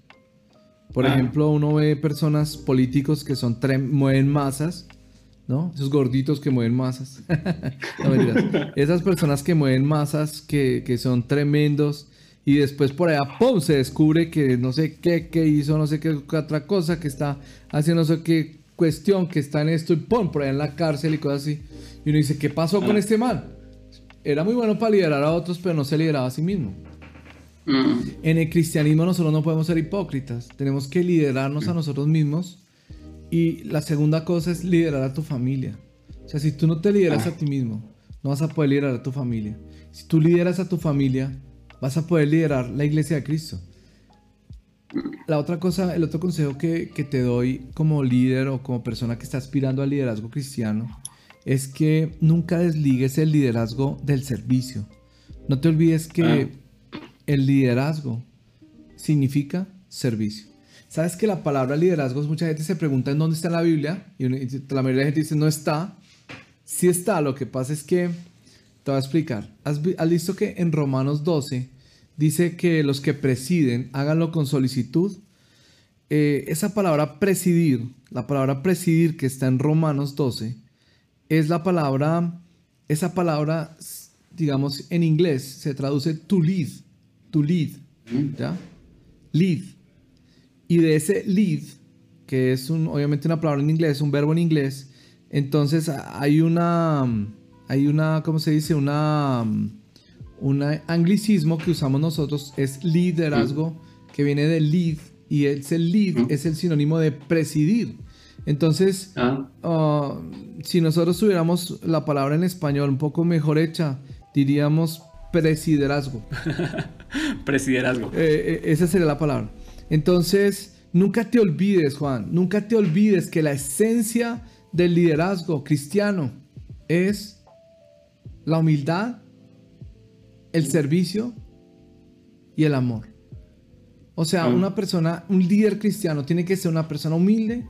Por ah. ejemplo, uno ve personas políticos que son mueven masas ¿no? Esos gorditos que mueven masas. [laughs] Esas personas que mueven masas, que, que, son tremendos, y después por allá, ¡pum! se descubre que no sé qué, qué hizo, no sé qué otra cosa, que está haciendo no sé qué cuestión, que está en esto, y ¡pum! por allá en la cárcel y cosas así. Y uno dice, ¿qué pasó con ah. este man? Era muy bueno para liderar a otros, pero no se lideraba a sí mismo. Mm. En el cristianismo nosotros no podemos ser hipócritas, tenemos que liderarnos a mm. nosotros mismos y la segunda cosa es liderar a tu familia. O sea, si tú no te lideras ah. a ti mismo, no vas a poder liderar a tu familia. Si tú lideras a tu familia, vas a poder liderar la iglesia de Cristo. La otra cosa, el otro consejo que, que te doy como líder o como persona que está aspirando al liderazgo cristiano es que nunca desligues el liderazgo del servicio. No te olvides que ah. El liderazgo significa servicio. ¿Sabes que la palabra liderazgo, mucha gente se pregunta en dónde está en la Biblia? Y la mayoría de la gente dice no está. Sí está, lo que pasa es que, te voy a explicar. ¿Has, visto que en Romanos 12 dice que los que presiden háganlo con solicitud? Eh, esa palabra presidir, la palabra presidir que está en Romanos 12, es la palabra, esa palabra, digamos, en inglés se traduce to lead, to lead, ¿ya? Lead. Y de ese lead, que es un, obviamente una palabra en inglés, un verbo en inglés, entonces hay una, hay una, ¿cómo se dice? Una, un anglicismo que usamos nosotros, es liderazgo, que viene de lead, y ese lead es el sinónimo de presidir. Entonces, ah. Ah, si nosotros tuviéramos la palabra en español un poco mejor hecha, diríamos presiderazgo. [laughs] presiderazgo. Eh, eh, esa sería la palabra. Entonces, nunca te olvides, Juan, nunca te olvides que la esencia del liderazgo cristiano es la humildad, el servicio y el amor. O sea, una persona, un líder cristiano tiene que ser una persona humilde,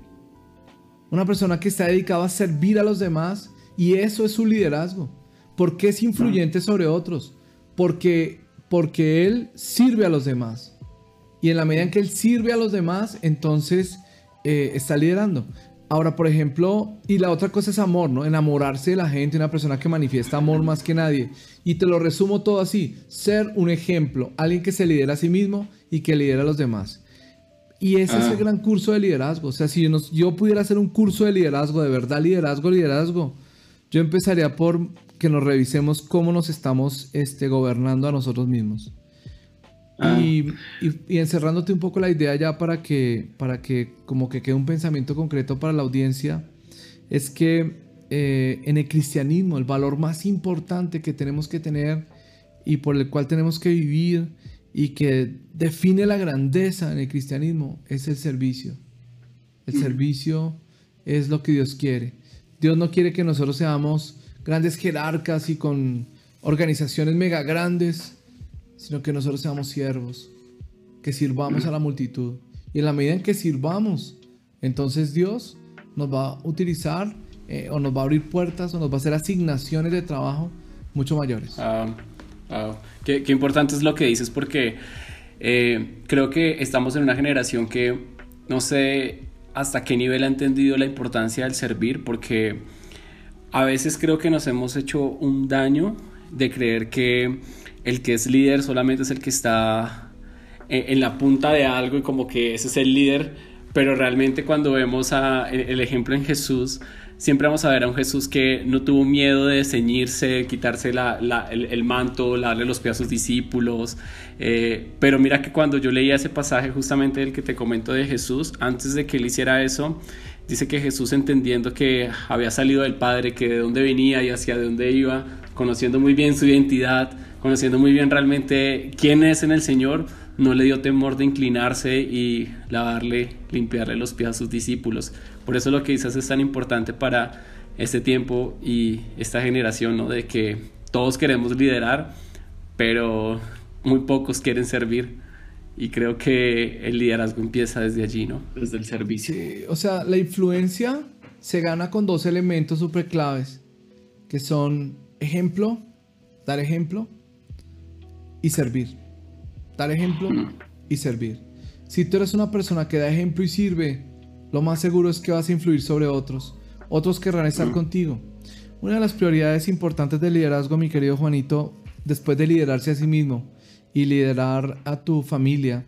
una persona que está dedicada a servir a los demás y eso es su liderazgo. porque es influyente sobre otros? Porque, porque él sirve a los demás. Y en la medida en que él sirve a los demás, entonces eh, está liderando. Ahora, por ejemplo, y la otra cosa es amor, ¿no? Enamorarse de la gente, una persona que manifiesta amor más que nadie. Y te lo resumo todo así, ser un ejemplo, alguien que se lidera a sí mismo y que lidera a los demás. Y ese es el ah. gran curso de liderazgo. O sea, si yo, pudiera hacer un curso de liderazgo, de verdad liderazgo, liderazgo, yo empezaría por que nos revisemos cómo nos estamos este, gobernando a nosotros mismos. Ah. Y, encerrándote un poco la idea ya para que, para que como que quede un pensamiento concreto para la audiencia, es que eh, en el cristianismo el valor más importante que tenemos que tener y por el cual tenemos que vivir y que define la grandeza en el cristianismo es el servicio. El servicio es lo que Dios quiere. Dios no quiere que nosotros seamos grandes jerarcas y con organizaciones mega grandes, sino que nosotros seamos siervos, que sirvamos a la multitud. Y en la medida en que sirvamos, entonces Dios nos va a utilizar eh, o nos va a abrir puertas o nos va a hacer asignaciones de trabajo mucho mayores. Qué, importante es lo que dices porque eh, creo que estamos en una generación que no sé hasta qué nivel ha entendido la importancia del servir porque a veces creo que nos hemos hecho un daño de creer que el que es líder solamente es el que está en, la punta de algo y como que ese es el líder, pero realmente cuando vemos a, el, ejemplo en Jesús, siempre vamos a ver a un Jesús que no tuvo miedo de ceñirse, quitarse el, manto, darle los pies a sus discípulos. Eh, pero mira que cuando yo leía ese pasaje justamente del que te comento de Jesús, antes de que él hiciera eso, dice que Jesús entendiendo que había salido del Padre, que de dónde venía y hacia dónde iba, conociendo muy bien su identidad, conociendo muy bien realmente quién es en el Señor, no le dio temor de inclinarse y lavarle, limpiarle los pies a sus discípulos. Por eso lo que dices es tan importante para este tiempo y esta generación, ¿no? De que todos queremos liderar, pero muy pocos quieren servir. Y creo que el liderazgo empieza desde allí, ¿no? Desde el servicio. o sea, la influencia se gana con dos elementos súper claves, que son ejemplo, dar ejemplo, y servir. Dar ejemplo y servir. Si tú eres una persona que da ejemplo y sirve, lo más seguro es que vas a influir sobre otros. Otros querrán estar contigo. Una de las prioridades importantes del liderazgo, mi querido Juanito, después de liderarse a sí mismo y liderar a tu familia,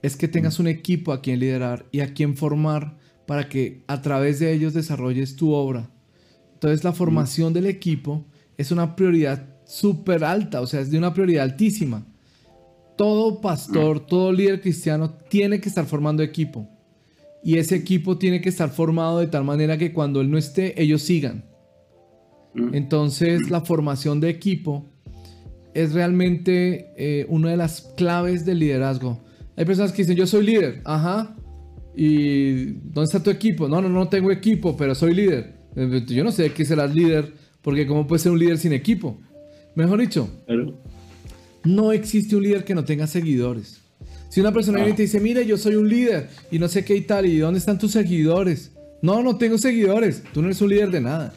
es que tengas un equipo a quien liderar y a quien formar para que a través de ellos desarrolles tu obra. Entonces la formación del equipo es una prioridad súper alta, o sea, es de una prioridad altísima. Todo pastor, todo líder cristiano tiene que estar formando equipo. Y ese equipo tiene que estar formado de tal manera que cuando él no esté, ellos sigan. Mm. Entonces, la formación de equipo es realmente eh, una de las claves del liderazgo. Hay personas que dicen, yo soy líder, ajá. ¿Y dónde está tu equipo? No, no, no tengo equipo, pero soy líder. Eh, yo no sé qué serás líder, porque ¿cómo puede ser un líder sin equipo? Mejor dicho, no existe un líder que no tenga seguidores. Si una persona viene y te dice, mira, yo soy un líder y no sé qué y tal, ¿y dónde están tus seguidores? No, no tengo seguidores. Tú no eres un líder de nada.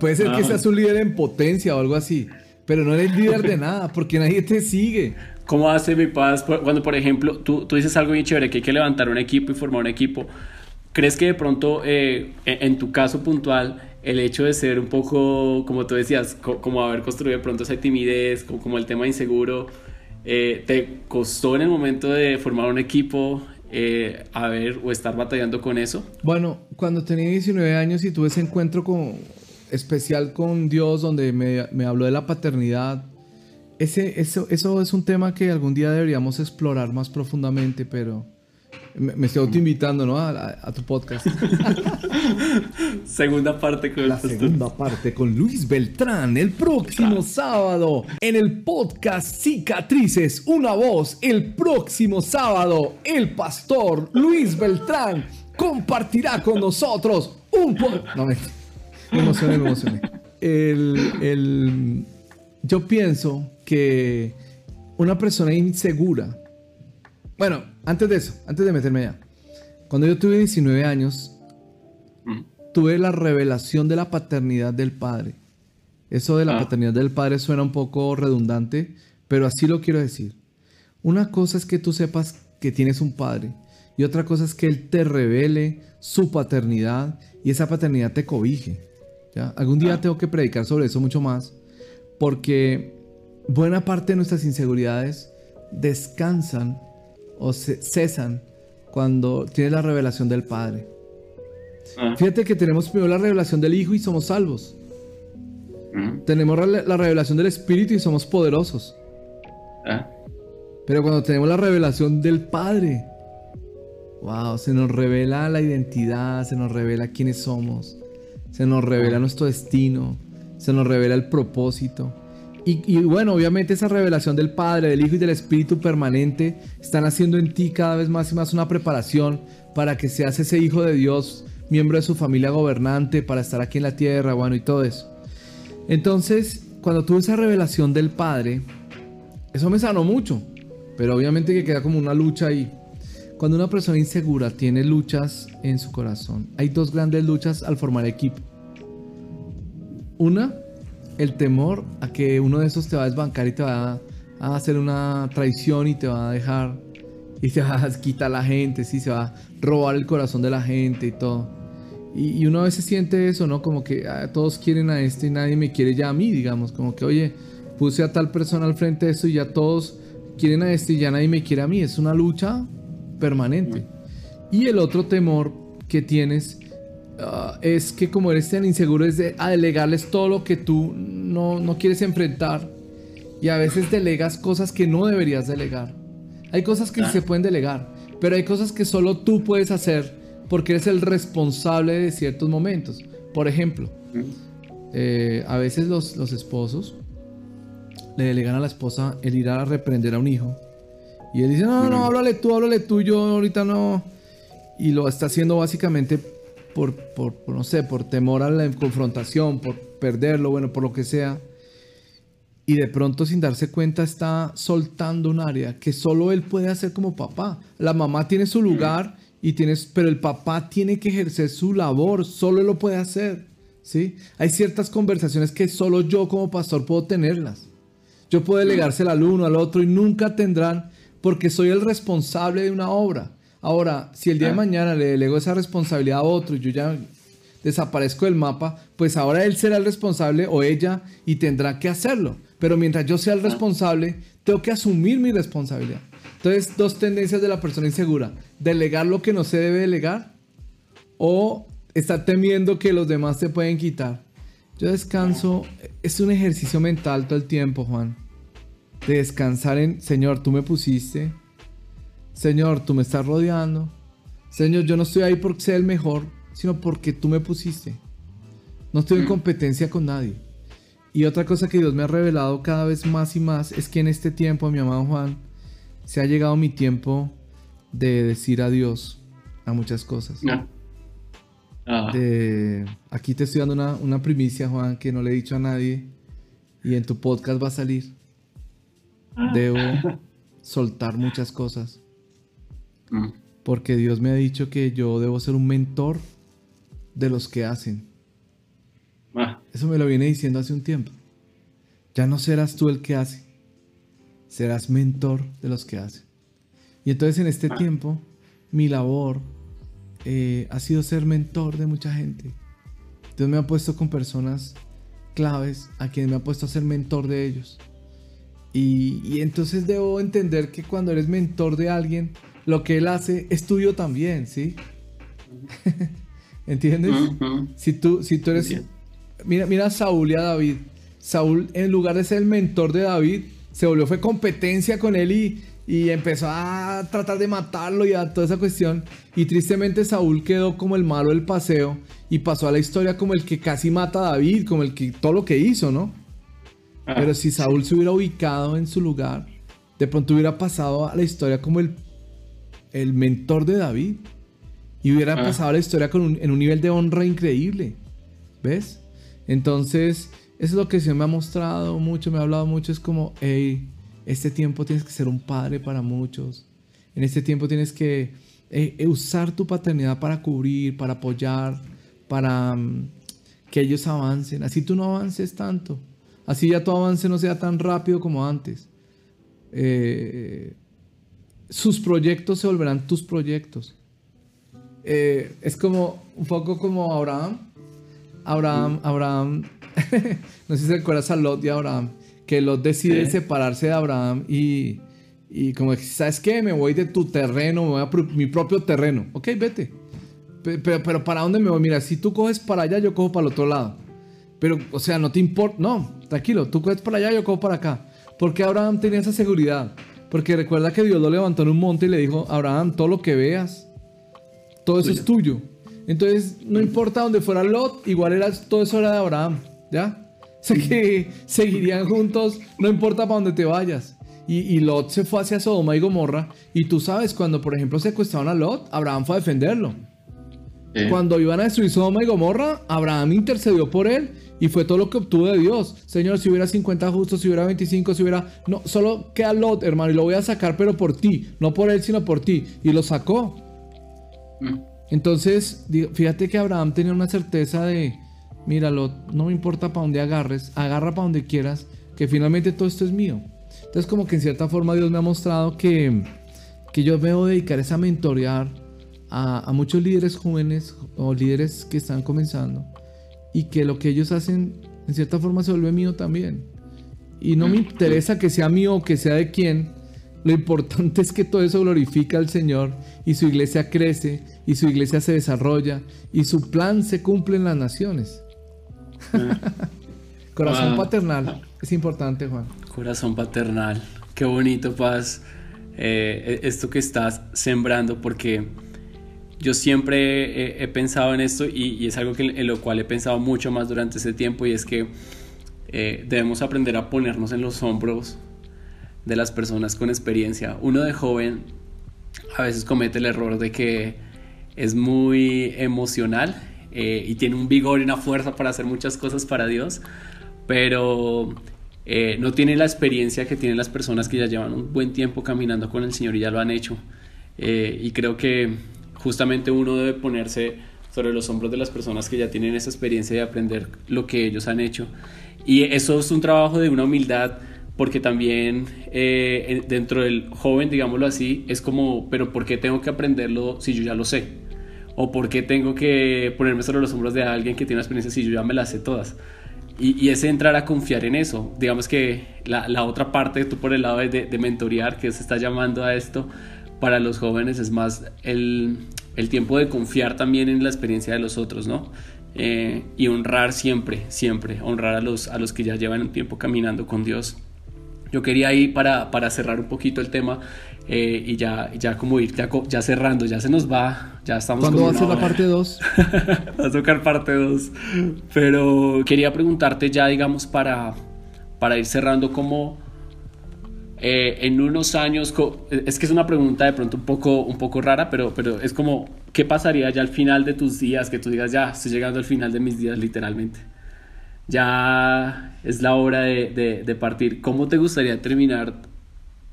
Puede ser que seas un líder en potencia o algo así, pero no eres líder de nada porque nadie te sigue. ¿Cómo hace mi paz cuando, por ejemplo, tú, tú dices algo bien chévere, que hay que levantar un equipo y formar un equipo? ¿Crees que de pronto, eh, en tu caso puntual, el hecho de ser un poco, como tú decías, como haber construido de pronto esa timidez, como, el tema inseguro, eh, ¿te costó en el momento de formar un equipo eh, a ver o estar batallando con eso? Bueno, cuando tenía 19 años y tuve ese encuentro con, especial con Dios donde me, me habló de la paternidad, ese, eso, eso es un tema que algún día deberíamos explorar más profundamente, pero me, estoy autoinvitando, ¿no? A, tu podcast. [laughs] segunda parte con la segunda parte con Luis Beltrán el próximo sábado en el podcast Cicatrices, una voz. El próximo sábado el pastor Luis Beltrán compartirá con nosotros un No me, me emocioné, me emocioné. El, el, yo pienso que una persona insegura, bueno, antes de eso, antes de meterme allá, cuando yo tuve 19 años, mm. tuve la revelación de la paternidad del padre. Eso de la ah. paternidad del padre suena un poco redundante, pero así lo quiero decir. Una cosa es que tú sepas que tienes un padre y otra cosa es que él te revele su paternidad y esa paternidad te cobije. ¿ya? Algún día ah. tengo que predicar sobre eso mucho más porque buena parte de nuestras inseguridades descansan o cesan cuando tienes la revelación del Padre. Ah. Fíjate que tenemos primero la revelación del Hijo y somos salvos. Tenemos la revelación del Espíritu y somos poderosos. Ah. Pero cuando tenemos la revelación del Padre, wow, se nos revela la identidad, se nos revela quiénes somos, se nos revela ah. nuestro destino, se nos revela el propósito. Y, bueno, obviamente esa revelación del Padre, del Hijo y del Espíritu permanente están haciendo en ti cada vez más y más una preparación para que seas ese Hijo de Dios, miembro de su familia gobernante, para estar aquí en la tierra, bueno, y todo eso. Entonces, cuando tuve esa revelación del Padre, eso me sanó mucho, pero obviamente que queda como una lucha ahí. Cuando una persona insegura tiene luchas en su corazón, hay dos grandes luchas al formar equipo. Una el temor a que uno de esos te va a desbancar y te va a hacer una traición y te va a dejar y te [laughs] va a quitar la gente, sí, se va a robar el corazón de la gente y todo. Y, uno a veces siente eso, ¿no? Como que ah, todos quieren a este y nadie me quiere ya a mí, digamos. Como que, oye, puse a tal persona al frente de esto y ya todos quieren a este y ya nadie me quiere a mí. Es una lucha permanente. Y el otro temor que tienes Ah, es que como eres tan inseguro es de a delegarles todo lo que tú no, no quieres enfrentar y a veces delegas cosas que no deberías delegar. Hay cosas que se pueden delegar, pero hay cosas que solo tú puedes hacer porque eres el responsable de ciertos momentos. Por ejemplo, eh, a veces los, los esposos le delegan a la esposa el ir a reprender a un hijo. Y él dice, no, no, háblale tú, háblale tú, yo ahorita no. Y lo está haciendo básicamente por, no sé, por temor a la confrontación, por perderlo, bueno, por lo que sea. Y de pronto sin darse cuenta está soltando un área que solo él puede hacer como papá. La mamá tiene su lugar y tienes, pero el papá tiene que ejercer su labor, solo él lo puede hacer. ¿sí? Hay ciertas conversaciones que solo yo como pastor puedo tenerlas. Yo puedo delegársela al uno, al otro y nunca tendrán porque soy el responsable de una obra. Ahora, si el día de ah. mañana le delego esa responsabilidad a otro y yo ya desaparezco del mapa, pues ahora él será el responsable o ella y tendrá que hacerlo. Pero mientras yo sea el ah. responsable, tengo que asumir mi responsabilidad. Entonces, dos tendencias de la persona insegura. Delegar lo que no se debe delegar o estar temiendo que los demás se pueden quitar. Yo descanso, es un ejercicio mental todo el tiempo, Juan. De descansar en, Señor, tú me pusiste, Señor, tú me estás rodeando. Señor, yo no estoy ahí porque sea el mejor, sino porque tú me pusiste. No estoy en mm. competencia con nadie. Y otra cosa que Dios me ha revelado cada vez más y más es que en este tiempo, mi amado Juan, se ha llegado mi tiempo de decir adiós a muchas cosas. Ah. aquí te estoy dando una, una, primicia, Juan, que no le he dicho a nadie. Y en tu podcast va a salir. Ah. Debo [laughs] soltar muchas cosas. Mm. Porque Dios me ha dicho que yo debo ser un mentor de los que hacen. Ah. Eso me lo viene diciendo hace un tiempo. Ya no serás tú el que hace, serás mentor de los que hacen. Y entonces en este ah. tiempo, mi labor eh, ha sido ser mentor de mucha gente. Dios me ha puesto con personas claves a quienes me ha puesto a ser mentor de ellos. Y, y entonces debo entender que cuando eres mentor de alguien, lo que él hace es tuyo también, ¿sí? [laughs] ¿Entiendes? si, tú, si tú eres... Mira, mira a Saúl y a David. Saúl, en lugar de ser el mentor de David, se volvió, fue competencia con él y, y empezó a tratar de matarlo y a toda esa cuestión. Y tristemente Saúl quedó como el malo del paseo y pasó a la historia como el que casi mata a David, como el que todo lo que hizo, ¿no? Ah. Pero si Saúl se hubiera ubicado en su lugar, de pronto hubiera pasado a la historia como el el mentor de David. Y hubiera ah. pasado la historia con en un nivel de honra increíble. ¿Ves? Entonces, es lo que se me ha mostrado mucho, me ha hablado mucho, es como, hey, este tiempo tienes que ser un padre para muchos. En este tiempo tienes que eh, eh, usar tu paternidad para cubrir, para apoyar, para mm, que ellos avancen. Así tú no avances tanto. Así ya tu avance no sea tan rápido como antes. Eh, sus proyectos se volverán tus proyectos. es como un poco como Abraham. Abraham, Abraham, [laughs] no sé si recuerdas a Lot y Abraham, que Lot decide separarse de Abraham y, y como, ¿sabes qué? Me voy de tu terreno, me voy a mi propio terreno. Ok, vete. Pero, pero, ¿para dónde me voy? Mira, si tú coges para allá, yo cojo para el otro lado. Pero, o sea, no te importa. No, tranquilo, tú coges para allá, yo cojo para acá. Porque Abraham tenía esa seguridad. Porque recuerda que Dios lo levantó en un monte y le dijo, Abraham, todo lo que veas, todo eso es tuyo. Entonces, no importa dónde fuera Lot, igual era, todo eso era de Abraham. ¿Ya? O sea que seguirían juntos, no importa para dónde te vayas. Y, Lot se fue hacia Sodoma y Gomorra. Y tú sabes, cuando por ejemplo secuestraron a Lot, Abraham fue a defenderlo. Cuando iban a destruir Sodoma y Gomorra, Abraham intercedió por él y fue todo lo que obtuvo de Dios. Señor, si hubiera 50 justos, si hubiera 25, si hubiera... No, solo queda Lot, hermano, y lo voy a sacar, pero por ti. No por él, sino por ti. Y lo sacó. Mm. Entonces, fíjate que Abraham tenía una certeza de, mira Lot, no me importa para dónde agarres, agarra para donde quieras, que finalmente todo esto es mío. Entonces como que en cierta forma Dios me ha mostrado que, que yo debo dedicar esa mentorear a, muchos líderes jóvenes o líderes que están comenzando y que lo que ellos hacen en cierta forma se vuelve mío también. Y no me interesa que sea mío o que sea de quién. Lo importante [laughs] es que todo eso glorifica al Señor y su iglesia crece y su iglesia se desarrolla y su plan se cumple en las naciones. [laughs] Corazón paternal es importante, Juan. Corazón paternal. Qué bonito, Paz, eh, e-, esto que estás sembrando, porque yo siempre he, pensado en esto y, es algo que, en lo cual he pensado mucho más durante ese tiempo y es que eh, debemos aprender a ponernos en los hombros de las personas con experiencia. Uno de joven a veces comete el error de que es muy emocional eh, y tiene un vigor y una fuerza para hacer muchas cosas para Dios, pero eh, no tiene la experiencia que tienen las personas que ya llevan un buen tiempo caminando con el Señor y ya lo han hecho. Y creo que justamente uno debe ponerse sobre los hombros de las personas que ya tienen esa experiencia de aprender lo que ellos han hecho. Y eso es un trabajo de una humildad porque también eh, dentro del joven, digámoslo así, es como, pero ¿por qué tengo que aprenderlo si yo ya lo sé? ¿O por qué tengo que ponerme sobre los hombros de alguien que tiene una experiencia si yo ya me las sé todas? Y, y, es entrar a confiar en eso. Digamos que la, la otra parte, tú por el lado de, de, mentorear, que se está llamando a esto, para los jóvenes es más el, el tiempo de confiar también en la experiencia de los otros, ¿no? Eh, y honrar siempre, siempre, honrar a los, a los que ya llevan un tiempo caminando con Dios. Yo quería ir para, para cerrar un poquito el tema eh, y ya, ya como ir ya, ya, cerrando, ya se nos va, ya estamos... ¿Cuándo va a ser la parte 2? [laughs] va a tocar parte 2. Pero quería preguntarte ya, digamos, para, para ir cerrando como... Eh, en unos años, es que es una pregunta de pronto un poco, un poco rara, pero, pero es como, ¿qué pasaría ya al final de tus días? Que tú digas, ya, estoy llegando al final de mis días literalmente ya es la hora de, partir. ¿Cómo te gustaría terminar,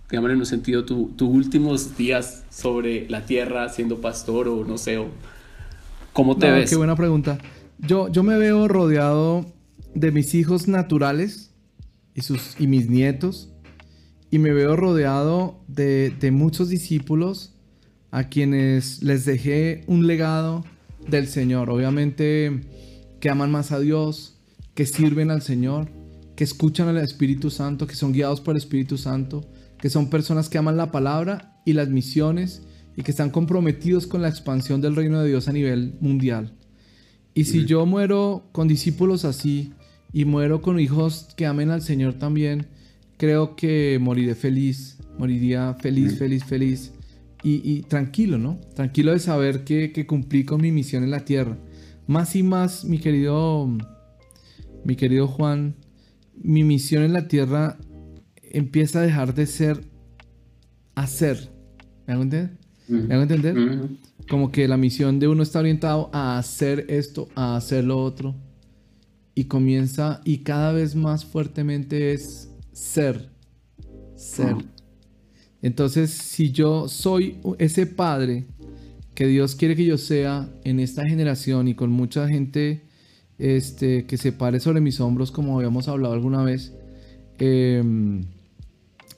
digamos en un sentido, tus últimos días sobre la tierra siendo pastor o no sé, o cómo te ves? Qué buena pregunta. Yo, yo me veo rodeado de mis hijos naturales y, sus, y mis nietos y me veo rodeado de, de muchos discípulos a quienes les dejé un legado del Señor. Obviamente que aman más a Dios, que sirven al Señor, que escuchan al Espíritu Santo, que son guiados por el Espíritu Santo, que son personas que aman la palabra y las misiones y que están comprometidos con la expansión del reino de Dios a nivel mundial. Y si yo muero con discípulos así y muero con hijos que amen al Señor también, creo que moriré feliz, moriría feliz, feliz, feliz y, tranquilo, ¿no? Tranquilo de saber que, que cumplí con mi misión en la tierra. Más y más, mi querido mi querido Juan, mi misión en la tierra empieza a dejar de ser hacer. ¿Me hago entender? ¿Me hago entender? Como que la misión de uno está orientado a hacer esto, a hacer lo otro. y comienza y cada vez más fuertemente es ser, ser. Entonces, si yo soy ese padre que Dios quiere que yo sea en esta generación y con mucha gente este, que se pare sobre mis hombros, como habíamos hablado alguna vez, em,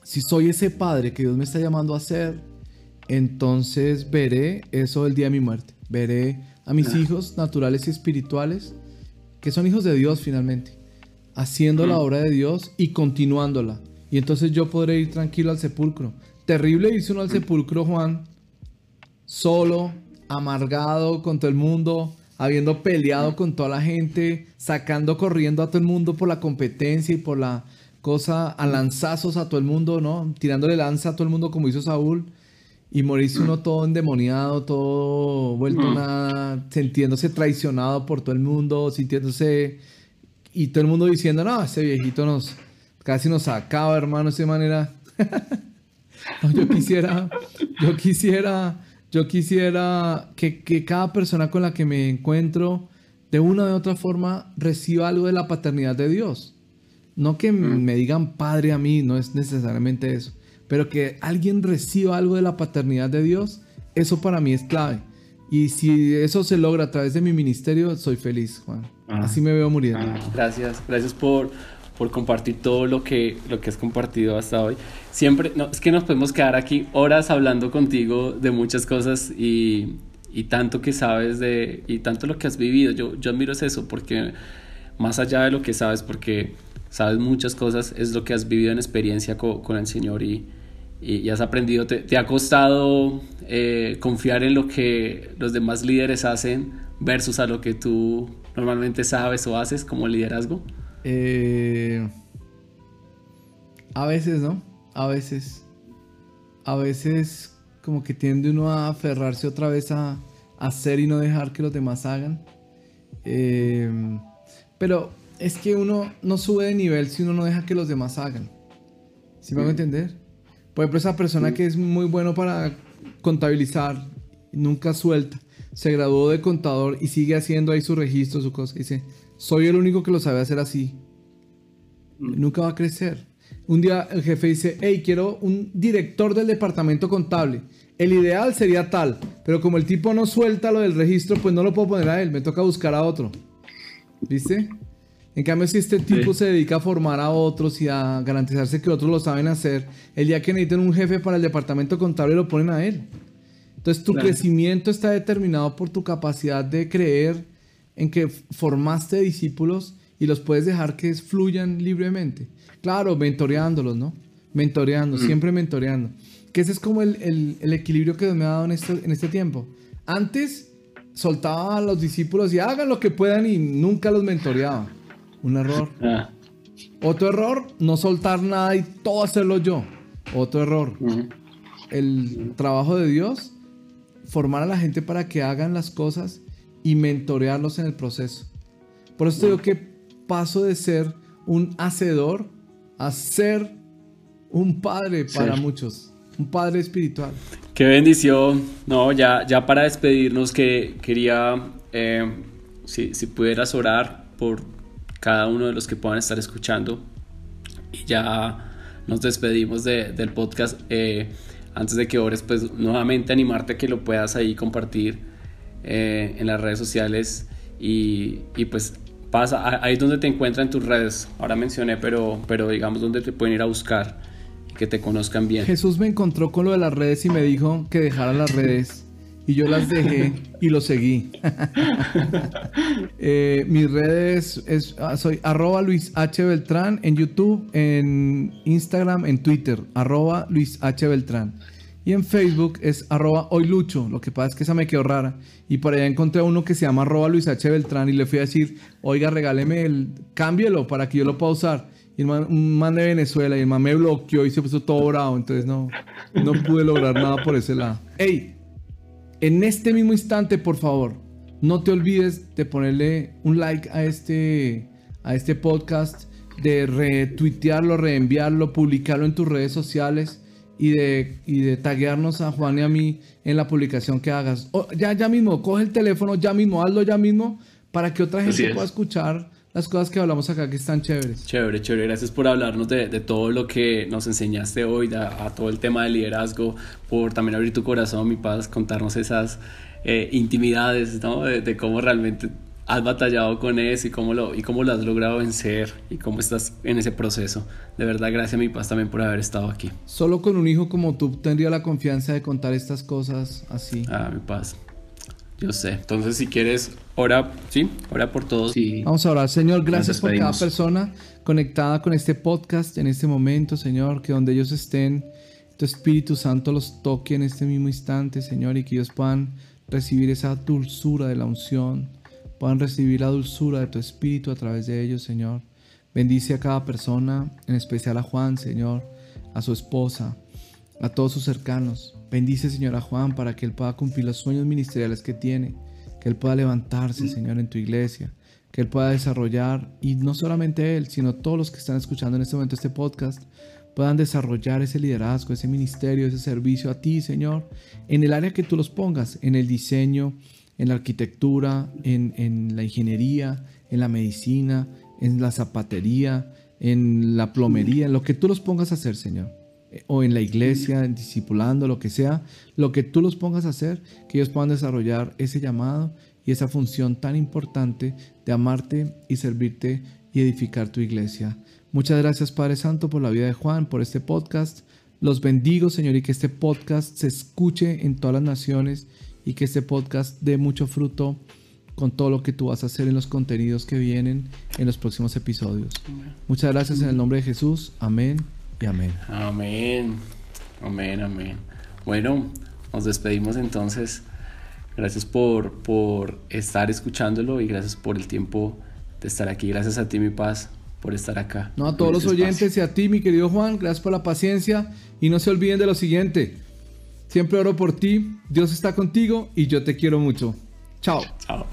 si soy ese padre que Dios me está llamando a ser, entonces veré eso el día de mi muerte. Veré a mis hijos naturales y espirituales, que son hijos de Dios finalmente, haciendo la obra de Dios y continuándola. Y entonces yo podré ir tranquilo al sepulcro. Terrible irse uno al sepulcro, Juan, solo, amargado con todo el mundo, habiendo peleado con toda la gente, sacando corriendo a todo el mundo por la competencia y por la cosa, a lanzazos a todo el mundo, ¿no? Tirándole lanza a todo el mundo como hizo Saúl. Y morirse uno todo endemoniado, todo vuelto nada, sintiéndose traicionado por todo el mundo, sintiéndose... Y todo el mundo diciendo, no, ese viejito nos casi nos acaba, hermano, de manera. [laughs] yo quisiera, yo quisiera yo quisiera que, cada persona con la que me encuentro, de una u otra forma, reciba algo de la paternidad de Dios. No que mm. me digan padre a mí, no es necesariamente eso, pero que alguien reciba algo de la paternidad de Dios, eso para mí es clave. Y si eso se logra a través de mi ministerio, soy feliz, Juan. Ah. Así me veo muriendo. Ah. gracias, gracias por, por compartir todo lo que, lo que has compartido hasta hoy. Siempre, no, es que nos podemos quedar aquí horas hablando contigo de muchas cosas y, y tanto que sabes de, y tanto lo que has vivido. Yo, yo admiro eso porque más allá de lo que sabes, porque sabes muchas cosas, es lo que has vivido en experiencia con, con el Señor y, y, has aprendido. Te, te ha costado eh, confiar en lo que los demás líderes hacen versus a lo que tú normalmente sabes o haces como liderazgo. Eh, a veces, ¿no? A veces. A veces como que tiende uno a aferrarse otra vez a, hacer y no dejar que los demás hagan. Eh, pero es que uno no sube de nivel si uno no deja que los demás hagan. ¿Sí me van a entender? Por ejemplo, esa persona que es muy bueno para contabilizar, nunca suelta, se graduó de contador y sigue haciendo ahí su registro, su cosa. Dice, soy el único que lo sabe hacer así. Mm. Nunca va a crecer. Un día el jefe dice, hey, quiero un director del departamento contable. El ideal sería tal, pero como el tipo no suelta lo del registro, pues no lo puedo poner a él, me toca buscar a otro. ¿Viste? En cambio, si este tipo se dedica a formar a otros y a garantizarse que otros lo saben hacer, el día que necesiten un jefe para el departamento contable lo ponen a él. Entonces, tu crecimiento está determinado por tu capacidad de creer en que formaste discípulos y los puedes dejar que fluyan libremente. Claro, mentoreándolos, ¿no? Mentoreando, mm. siempre mentoreando. Que ese es como el, equilibrio que Dios me ha dado en este, en este tiempo. Antes soltaba a los discípulos y hagan lo que puedan y nunca los mentoreaba. Un error. Ah. Otro error, no soltar nada y todo hacerlo yo. Otro error. El trabajo de Dios, formar a la gente para que hagan las cosas y mentorearlos en el proceso. Por eso digo que paso de ser un hacedor a ser un padre para muchos, un padre espiritual. Qué bendición. No, ya, ya para despedirnos, que quería, eh, si, si, pudieras orar por cada uno de los que puedan estar escuchando. Y ya nos despedimos del podcast. Eh, antes de que ores, pues nuevamente animarte a que lo puedas ahí compartir eh, en las redes sociales y, y, pues pasa, ahí es donde te encuentran tus redes, ahora mencioné, pero, pero digamos donde te pueden ir a buscar y que te conozcan bien. Jesús me encontró con lo de las redes y me dijo que dejara las redes y yo las dejé y lo seguí. [laughs] eh, mis redes es, ah, soy arroba Luis H. Beltrán en YouTube, en Instagram, en Twitter, arroba Luis H. Beltrán. Y en Facebook es arroba hoy lucho. Lo que pasa es que esa me quedó rara. Y por allá encontré a uno que se llama arroba Luis H. Beltrán y le fui a decir, oiga, regáleme el, cámbielo para que yo lo pueda usar. Y el man, un man de Venezuela y el man me bloqueó y se puso todo bravo. Entonces no, no pude lograr nada por ese lado. ¡Ey! En este mismo instante, por favor, no te olvides de ponerle un like a este, a este podcast, de retuitearlo, reenviarlo, publicarlo en tus redes sociales y de, y de taguearnos a Juan y a mí en la publicación que hagas. ya, ya mismo, coge el teléfono, ya mismo, hazlo ya mismo, para que otra gente pueda escuchar las cosas que hablamos acá que están chéveres. Chévere, chévere. Gracias por hablarnos de, todo lo que nos enseñaste hoy, a, todo el tema del liderazgo, por también abrir tu corazón, mi paz, contarnos esas eh, intimidades, ¿no? De, cómo realmente has batallado con eso y cómo, lo, y cómo lo has logrado vencer y cómo estás en ese proceso. De verdad, gracias, mi paz, también por haber estado aquí. Solo con un hijo como tú tendría la confianza de contar estas cosas así. Ah, mi paz. Yo sé. Entonces, si quieres, ora, ¿sí? Ora por todos. Sí. Vamos a orar. Señor, gracias por cada persona conectada con este podcast en este momento, Señor. Que donde ellos estén, tu Espíritu Santo los toque en este mismo instante, Señor, y que ellos puedan recibir esa dulzura de la unción, puedan recibir la dulzura de tu Espíritu a través de ellos, Señor. Bendice a cada persona, en especial a Juan, Señor, a su esposa, a todos sus cercanos. Bendice, Señor, a Juan para que él pueda cumplir los sueños ministeriales que tiene, que él pueda levantarse, Señor, en tu iglesia, que él pueda desarrollar, y no solamente él, sino todos los que están escuchando en este momento este podcast, puedan desarrollar ese liderazgo, ese ministerio, ese servicio a ti, Señor, en el área que tú los pongas, en el diseño, en la arquitectura, en, la ingeniería, en la medicina, en la zapatería, en la plomería, en lo que tú los pongas a hacer, Señor o en la iglesia, en discipulando, lo que sea, lo que tú los pongas a hacer, que ellos puedan desarrollar ese llamado y esa función tan importante de amarte y servirte y edificar tu iglesia. Muchas gracias Padre Santo por la vida de Juan, por este podcast. Los bendigo Señor y que este podcast se escuche en todas las naciones y que este podcast dé mucho fruto con todo lo que tú vas a hacer en los contenidos que vienen en los próximos episodios. Muchas gracias en el nombre de Jesús. Amén amén. Amén. Amén, amén. Bueno, nos despedimos entonces. Gracias por, por estar escuchándolo y gracias por el tiempo de estar aquí. Gracias a ti, mi paz, por estar acá. No, a todos los oyentes y a ti, mi querido Juan, gracias por la paciencia y no se olviden de lo siguiente. Siempre oro por ti, Dios está contigo y yo te quiero mucho. Chao. Chao.